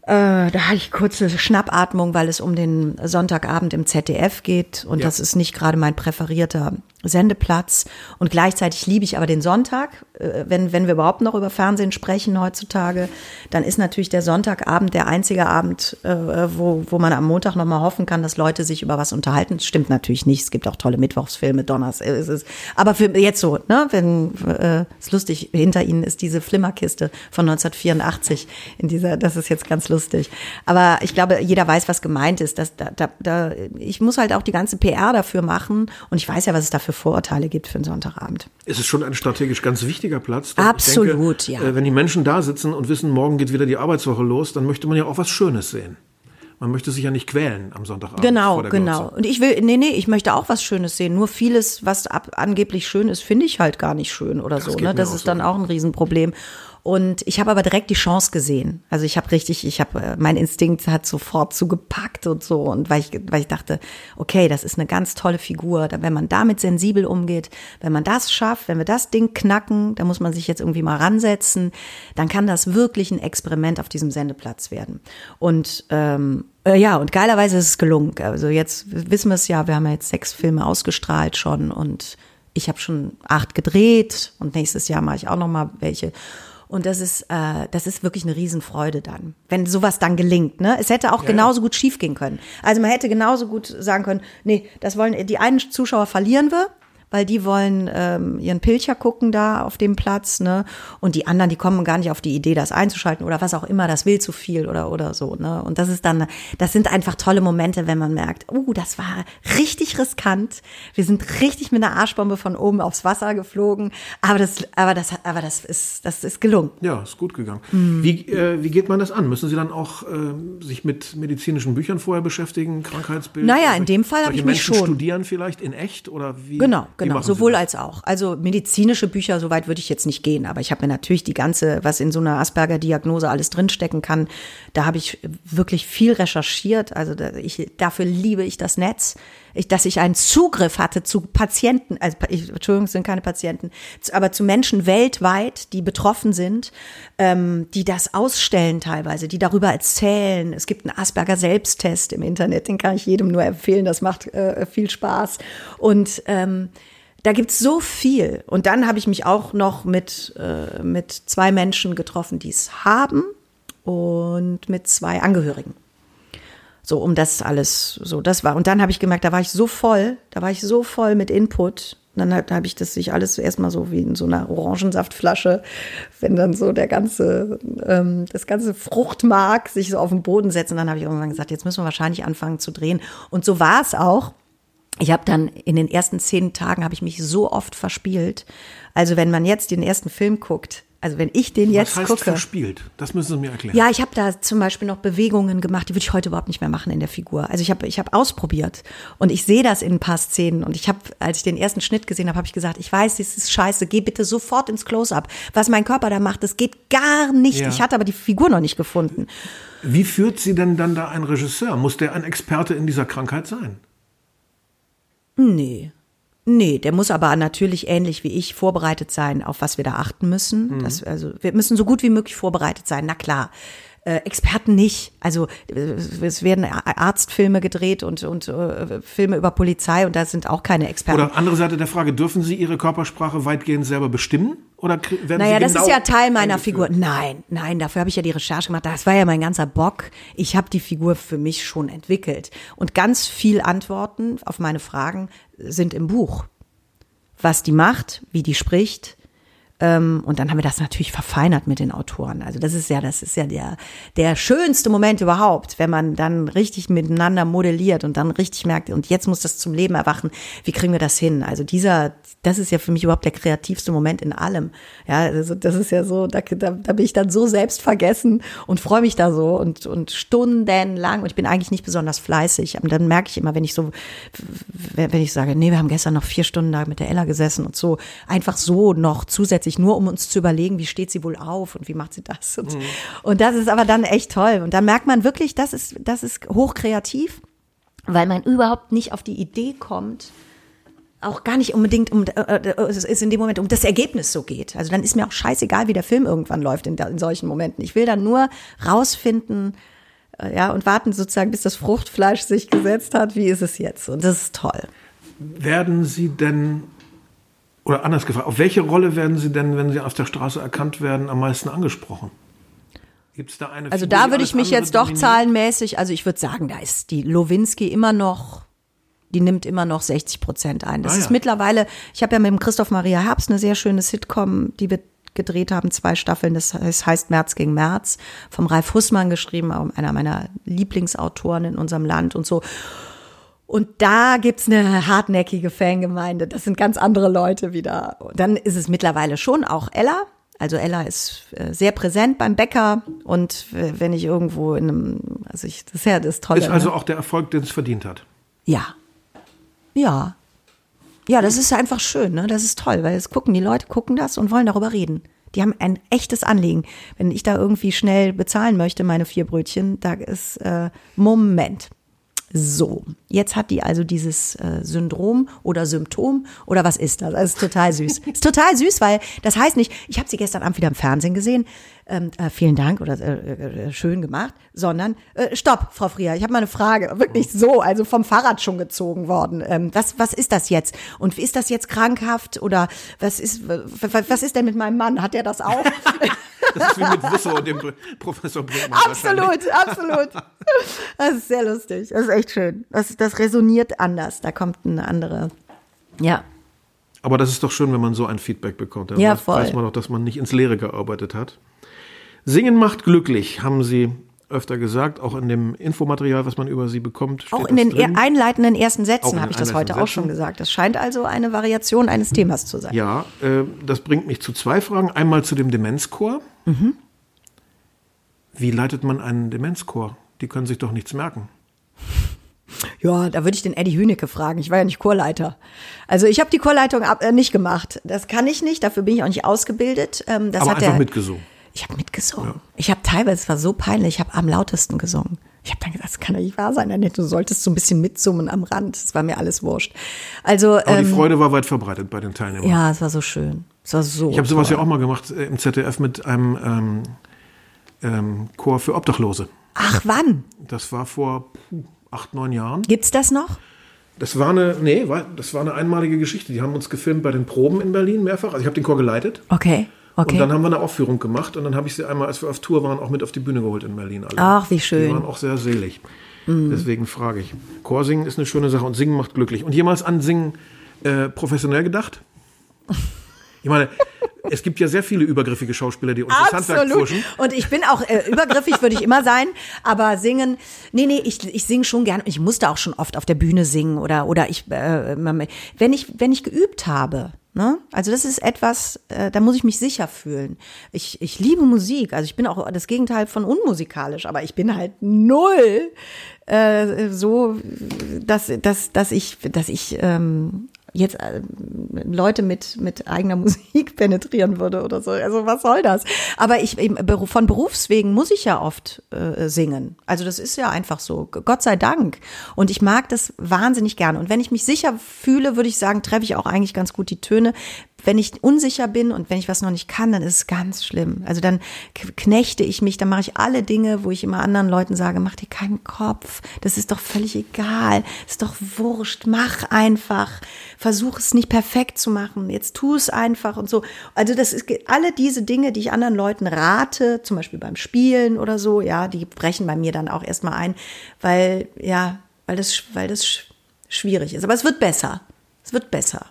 Äh, da hatte ich kurze Schnappatmung, weil es um den Sonntagabend im ZDF geht und
Ja.
das ist nicht gerade mein präferierter Sendeplatz. Und gleichzeitig liebe ich aber den Sonntag. Äh, Wenn, wenn wir überhaupt noch über Fernsehen sprechen heutzutage, dann ist natürlich der Sonntagabend der einzige Abend, äh, wo, wo man am Montag nochmal hoffen kann, dass Leute sich über was unterhalten. Stimmt natürlich nicht. Es gibt auch tolle Mittwochsfilme, Donners. äh, Es aber für jetzt so, ne, wenn äh, ist lustig, hinter Ihnen ist diese Flimmerkiste von 1984 in dieser, das ist jetzt ganz lustig. Aber ich glaube, jeder weiß, was gemeint ist. Dass da, da, da, ich muss halt auch die ganze PR dafür machen und ich weiß ja, was es da für Vorurteile gibt für einen Sonntagabend.
Es ist schon ein strategisch ganz wichtiger Platz.
Absolut,
denke,
ja.
äh, Wenn die Menschen da sitzen und wissen, morgen geht wieder die Arbeitswoche los, dann möchte man ja auch was Schönes sehen. Man möchte sich ja nicht quälen am Sonntagabend.
Genau, genau.
Glotze.
Und ich will, nee, nee, ich möchte auch was Schönes sehen. Nur vieles, was ab, angeblich schön ist, finde ich halt gar nicht schön oder so.
geht
Ne? Das ist
so.
dann auch ein Riesenproblem. Und ich habe aber direkt die Chance gesehen. Also ich habe richtig, ich habe, äh, mein Instinkt hat sofort zugepackt und so. Und weil ich, weil ich dachte, okay, das ist eine ganz tolle Figur. Wenn man damit sensibel umgeht, wenn man das schafft, wenn wir das Ding knacken, da muss man sich jetzt irgendwie mal ransetzen, dann kann das wirklich ein Experiment auf diesem Sendeplatz werden. Und ähm, äh, ja, und geilerweise ist es gelungen. Also jetzt wissen wir es ja, wir haben ja jetzt sechs Filme ausgestrahlt schon und ich habe schon acht gedreht und nächstes Jahr mache ich auch noch mal welche. Und das ist, äh, das ist wirklich eine Riesenfreude dann, wenn sowas dann gelingt. Ne? Es hätte auch genauso gut schiefgehen können. Also man hätte genauso gut sagen können, nee, das wollen die einen Zuschauer verlieren wir, weil die wollen ähm, ihren Pilcher gucken da auf dem Platz, ne? Und die anderen, die kommen gar nicht auf die Idee, das einzuschalten oder was auch immer, das will zu viel oder oder so, ne? Und das ist dann, das sind einfach tolle Momente, wenn man merkt, oh, uh, das war richtig riskant. Wir sind richtig mit einer Arschbombe von oben aufs Wasser geflogen, aber das, aber das, aber das ist, das ist gelungen.
Ja, ist gut gegangen. Mhm. Wie, äh, wie geht man das an? Müssen Sie dann auch äh, sich mit medizinischen Büchern vorher beschäftigen, Krankheitsbild?
Naja, in dem Fall habe ich mich
Menschen
schon.
studieren vielleicht in echt oder wie?
Genau, genau, sowohl als auch. Also medizinische Bücher, soweit würde ich jetzt nicht gehen, aber ich habe mir natürlich die ganze, was in so einer Asperger-Diagnose alles drinstecken kann, da habe ich wirklich viel recherchiert. Also ich, dafür liebe ich das Netz, ich, dass ich einen Zugriff hatte zu Patienten, also ich, Entschuldigung, es sind keine Patienten, aber zu Menschen weltweit, die betroffen sind, ähm, die das ausstellen teilweise, die darüber erzählen. Es gibt einen Asperger-Selbsttest im Internet, den kann ich jedem nur empfehlen, das macht äh, viel Spaß. Und ähm, da gibt's so viel. Und dann habe ich mich auch noch mit, äh, mit zwei Menschen getroffen, die es haben und mit zwei Angehörigen. So, um das alles, so, das war. Und dann habe ich gemerkt, da war ich so voll, da war ich so voll mit Input. Und dann habe hab ich das sich alles erstmal so wie in so einer Orangensaftflasche, wenn dann so der ganze, ähm, das ganze Fruchtmark sich so auf den Boden setzt. Und dann habe ich irgendwann gesagt, jetzt müssen wir wahrscheinlich anfangen zu drehen. Und so war es auch ich habe dann in den ersten zehn Tagen habe ich mich so oft verspielt. Also wenn man jetzt den ersten Film guckt, also wenn ich den jetzt
Was heißt
gucke.
verspielt? Das müssen Sie mir erklären.
Ja, ich habe da zum Beispiel noch Bewegungen gemacht, die würde ich heute überhaupt nicht mehr machen in der Figur. Also ich habe ich hab ausprobiert und ich sehe das in ein paar Szenen und ich habe, als ich den ersten Schnitt gesehen habe, habe ich gesagt, ich weiß, das ist scheiße, geh bitte sofort ins Close-up. Was mein Körper da macht, das geht gar nicht.
Ja.
Ich hatte aber die Figur noch nicht gefunden.
Wie führt Sie denn dann da ein Regisseur? Muss der ein Experte in dieser Krankheit sein?
Nee. Nee, der muss aber natürlich ähnlich wie ich vorbereitet sein, auf was wir da achten müssen.
Mhm.
Das, also wir müssen so gut wie möglich vorbereitet sein. Na klar. Äh, Experten nicht. Also äh, es werden Arztfilme gedreht und, und äh, Filme über Polizei und da sind auch keine Experten.
Oder andere Seite der Frage, dürfen Sie Ihre Körpersprache weitgehend selber bestimmen? Oder werden
Naja,
Sie
das
genau
ist ja Teil meiner? Figur. Nein, nein, dafür habe ich ja die Recherche gemacht. Das war ja mein ganzer Bock. Ich habe die Figur für mich schon entwickelt. Und ganz viel Antworten auf meine Fragen sind im Buch. Was die macht, wie die spricht. Ähm, und dann haben wir das natürlich verfeinert mit den Autoren. Also das ist ja, das ist ja der, der schönste Moment überhaupt, wenn man dann richtig miteinander modelliert und dann richtig merkt, und jetzt muss das zum Leben erwachen. Wie kriegen wir das hin? Also dieser, das ist ja für mich überhaupt der kreativste Moment in allem. Ja, also das ist ja so, da, da, da bin ich dann so selbst vergessen und freue mich da so und, und stundenlang und ich bin eigentlich nicht besonders fleißig. Aber dann merke ich immer, wenn ich so, wenn ich sage, nee, wir haben gestern noch vier Stunden da mit der Ella gesessen und so, einfach so noch zusätzlich, nur um uns zu überlegen, wie steht sie wohl auf und wie macht sie das und, und das ist aber dann echt toll und da merkt man wirklich, das ist, das ist hochkreativ, weil man überhaupt nicht auf die Idee kommt, auch gar nicht unbedingt um äh, äh, es ist in dem Moment um das Ergebnis so geht. Also dann ist mir auch scheißegal, wie der Film irgendwann läuft in, in solchen Momenten. Ich will dann nur rausfinden, äh, ja, und warten sozusagen, bis das Fruchtfleisch sich gesetzt hat. Wie ist es jetzt? Und das ist toll.
Werden Sie denn, oder anders gefragt, auf welche Rolle werden Sie denn, wenn Sie auf der Straße erkannt werden, am meisten angesprochen? Gibt es da eine
Also
Figur,
da würde ich mich jetzt doch zahlenmäßig, also ich würde sagen, da ist die Lowinski immer noch, die nimmt immer noch 60 Prozent ein. Das
Ah, ja.
ist mittlerweile, ich habe ja mit dem Christoph Maria Herbst eine sehr schöne Sitcom, die wir gedreht haben, zwei Staffeln, das heißt, heißt März gegen März, vom Ralf Hussmann geschrieben, einer meiner Lieblingsautoren in unserem Land und so. Und da gibt's eine hartnäckige Fangemeinde. Das sind ganz andere Leute wieder. Und dann ist es mittlerweile schon auch Ella. Also Ella ist äh, sehr präsent beim Bäcker und wenn ich irgendwo in einem, also ich, das ist ja das Tolle.
Ist also
ne?
auch der Erfolg, den es verdient hat.
Ja. Ja. Ja, das ist einfach schön, ne? Das ist toll, weil es gucken, die Leute gucken das und wollen darüber reden. Die haben ein echtes Anliegen. Wenn ich da irgendwie schnell bezahlen möchte, meine vier Brötchen, da ist äh, Moment. So, jetzt hat die also dieses äh, Syndrom oder Symptom oder was ist das? Das ist total süß. ist total süß, weil das heißt nicht, ich habe sie gestern Abend wieder im Fernsehen gesehen, ähm, äh, vielen Dank oder äh, äh, schön gemacht, sondern äh, stopp, Frau Frier, ich habe mal eine Frage, wirklich so, also vom Fahrrad schon gezogen worden. Ähm, was was ist das jetzt? Und ist das jetzt krankhaft oder was ist was ist denn mit meinem Mann? Hat er das auch?
Das ist wie mit Wisso und dem Professor Brinkmann.
Absolut, absolut. Das ist sehr lustig. Das ist echt schön. Das, das resoniert anders. Da kommt eine andere. Ja.
Aber das ist doch schön, wenn man so ein Feedback bekommt. Dann
Ja,
weiß,
voll.
weiß man doch, dass man nicht ins Leere gearbeitet hat. Singen macht glücklich, haben Sie öfter gesagt, auch in dem Infomaterial, was man über Sie bekommt.
Auch in den
drin.
einleitenden ersten Sätzen habe ich das heute
einleitenden
auch schon
Sätzen.
gesagt. Das scheint also eine Variation eines Themas zu sein.
Ja, äh, das bringt mich zu zwei Fragen. Einmal zu dem Demenzchor.
Mhm.
Wie leitet man einen Demenzchor? Die können sich doch nichts merken.
Ja, da würde ich den Eddie Hünecke fragen. Ich war ja nicht Chorleiter. Also ich habe die Chorleitung ab, äh, nicht gemacht. Das kann ich nicht. Dafür bin ich auch nicht ausgebildet. Ähm, das
Aber
hat
einfach
der,
mitgesungen.
Ich habe mitgesungen. Ich habe teilweise, es war so peinlich, ich habe am lautesten gesungen. Ich habe dann gesagt, das kann doch nicht wahr sein, Annette. Du solltest so ein bisschen mitsummen am Rand. Es war mir alles wurscht. Also,
Aber die
ähm,
Freude war weit verbreitet bei den Teilnehmern.
ja, es war so schön. Es war so.
Ich habe sowas ja auch mal gemacht äh, im ZDF mit einem ähm, ähm, Chor für Obdachlose.
Ach, wann?
Das war vor puh, acht, neun Jahren.
Gibt's das noch?
Das war eine, nee, war, das war eine einmalige Geschichte. Die haben uns gefilmt bei den Proben in Berlin mehrfach. Also ich habe den Chor geleitet.
Okay. Okay.
Und dann haben wir eine Aufführung gemacht und dann habe ich sie einmal, als wir auf Tour waren, auch mit auf die Bühne geholt in Berlin. Alle.
Ach, wie schön. Mhm.
Die waren auch sehr selig. Deswegen frage ich. Chorsingen ist eine schöne Sache und Singen macht glücklich. Und jemals an Singen äh, professionell gedacht? Ich meine, es gibt ja sehr viele übergriffige Schauspieler, die uns das Handwerk
Absolut.
pfuschen.
Und ich bin auch äh, übergriffig, würde ich immer sein. Aber singen, nee, nee, ich, ich singe schon gern. Ich musste auch schon oft auf der Bühne singen oder oder ich, äh, wenn ich wenn ich geübt habe. Ne? Also das ist etwas, äh, da muss ich mich sicher fühlen. Ich, ich liebe Musik, also ich bin auch das Gegenteil von unmusikalisch, aber ich bin halt null äh, so, dass, dass, dass ich, dass ich ähm, jetzt äh, Leute mit, mit eigener Musik penetrieren würde oder so. Also was soll das? Aber ich eben, von Berufswegen muss ich ja oft äh, singen. Also das ist ja einfach so. Gott sei Dank. Und ich mag das wahnsinnig gerne. Und wenn ich mich sicher fühle, würde ich sagen, treffe ich auch eigentlich ganz gut die Töne. Wenn ich unsicher bin und wenn ich was noch nicht kann, dann ist es ganz schlimm. Also dann knechte ich mich, dann mache ich alle Dinge, wo ich immer anderen Leuten sage, mach dir keinen Kopf, das ist doch völlig egal, ist doch wurscht, mach einfach, versuch es nicht perfekt zu machen, jetzt tu es einfach und so. Also das ist alle diese Dinge, die ich anderen Leuten rate, zum Beispiel beim Spielen oder so, ja, die brechen bei mir dann auch erstmal ein, weil, ja, weil das, weil das sch- schwierig ist. Aber es wird besser. Es wird besser.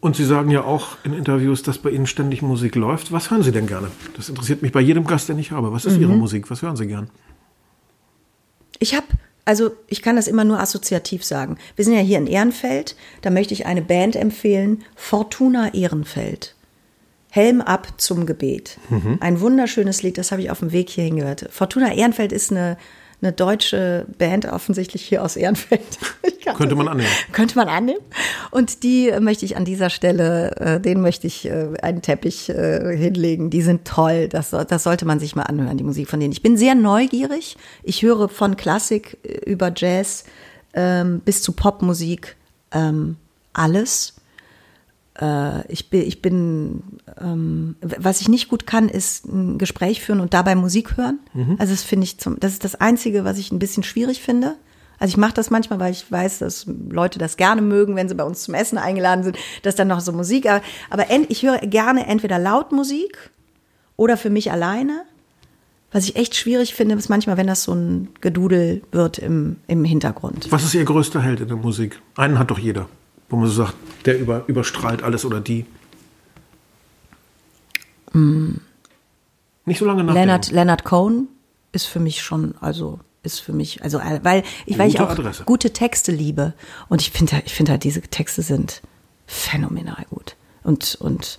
Und Sie sagen ja auch in Interviews, dass bei Ihnen ständig Musik läuft. Was hören Sie denn gerne? Das interessiert mich bei jedem Gast, den ich habe. Was ist Ihre
Mhm.
Musik? Was hören Sie gern?
Ich habe, also ich kann das immer nur assoziativ sagen. Wir sind ja hier in Ehrenfeld, da möchte ich eine Band empfehlen, Fortuna Ehrenfeld. Helm ab zum Gebet. Ein wunderschönes Lied, das habe ich auf dem Weg hierhin gehört. Fortuna Ehrenfeld ist eine, eine deutsche Band, offensichtlich hier aus Ehrenfeld.
Könnte man annehmen.
Könnte man annehmen. Und die möchte ich an dieser Stelle, äh, denen möchte ich äh, einen Teppich äh, hinlegen. Die sind toll. Das, das sollte man sich mal anhören, die Musik von denen. Ich bin sehr neugierig. Ich höre von Klassik äh, über Jazz ähm, bis zu Popmusik ähm, alles. Äh, ich bin, ich bin ähm, was ich nicht gut kann, ist ein Gespräch führen und dabei Musik hören. Also das finde ich zum, das ist das Einzige, was ich ein bisschen schwierig finde. Also ich mache das manchmal, weil ich weiß, dass Leute das gerne mögen, wenn sie bei uns zum Essen eingeladen sind, dass dann noch so Musik. Aber, aber ent, ich höre gerne entweder laut Musik oder für mich alleine. Was ich echt schwierig finde, ist manchmal, wenn das so ein Gedudel wird im, im Hintergrund.
Was ist Ihr größter Held in der Musik? Einen hat doch jeder, wo man so sagt, der über, überstrahlt alles oder die. Nicht so lange nachdenken.
Leonard, Leonard Cohen ist für mich schon, also ist für mich, also äh, weil ich, weil ich
Gute
auch
Adresse.
gute Texte liebe und ich finde, ich finde halt diese Texte sind phänomenal gut und und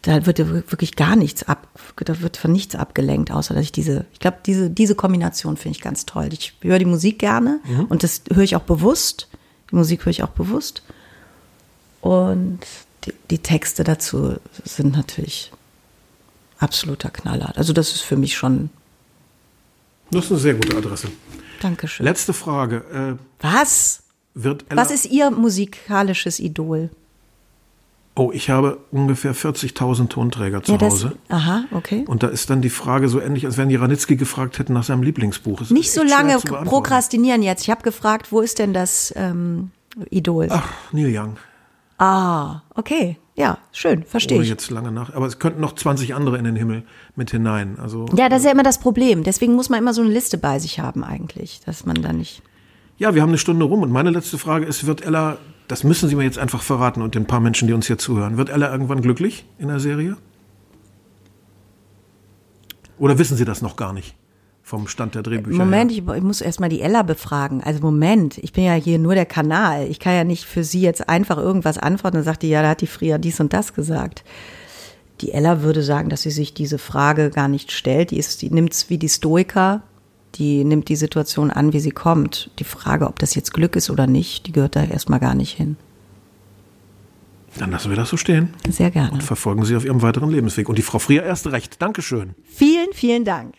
da wird ja wirklich gar nichts ab, da wird von nichts abgelenkt, außer dass ich diese, ich glaube, diese diese Kombination finde ich ganz toll. Ich höre die Musik gerne
Mhm.
und das höre ich auch bewusst. Die Musik höre ich auch bewusst und die, die Texte dazu sind natürlich absoluter Knaller. Also das ist für mich schon.
Das ist eine sehr gute Adresse.
Dankeschön.
Letzte Frage. Äh,
Was?
wird Ella,
Was ist Ihr musikalisches Idol?
Oh, ich habe ungefähr 40.000 Tonträger zu
Ja, das,
Hause.
aha, okay.
Und da ist dann die Frage so ähnlich, als wenn die Ranitzky gefragt hätten nach seinem Lieblingsbuch. Es
Nicht so lange prokrastinieren jetzt. Ich habe gefragt, wo ist denn das ähm, Idol?
Ach, Neil Young.
Ah, okay. Ja, schön, verstehe
Ohne
ich.
jetzt lange nach. Aber es könnten noch 20 andere in den Himmel mit hinein. Also,
Ja, das ist ja immer das Problem. Deswegen muss man immer so eine Liste bei sich haben eigentlich, dass man da nicht.
ja, wir haben eine Stunde rum. Und meine letzte Frage ist, wird Ella das müssen Sie mir jetzt einfach verraten und den paar Menschen, die uns hier zuhören. Wird Ella irgendwann glücklich in der Serie? Oder wissen Sie das noch gar nicht? Vom Stand der Drehbücher.
Moment,
her?
ich, ich muss erstmal die Ella befragen. Also Moment, ich bin ja hier nur der Kanal. Ich kann ja nicht für sie jetzt einfach irgendwas antworten und sagt die, ja, da hat die Fria dies und das gesagt. Die Ella würde sagen, dass sie sich diese Frage gar nicht stellt. Die, ist, die nimmt es wie die Stoiker, die nimmt die Situation an, wie sie kommt. Die Frage, ob das jetzt Glück ist oder nicht, die gehört da erstmal gar nicht hin.
Dann lassen wir das so stehen.
Sehr gerne.
Und verfolgen Sie auf Ihrem weiteren Lebensweg. Und die Frau Frier erst recht. Dankeschön.
Vielen, vielen Dank.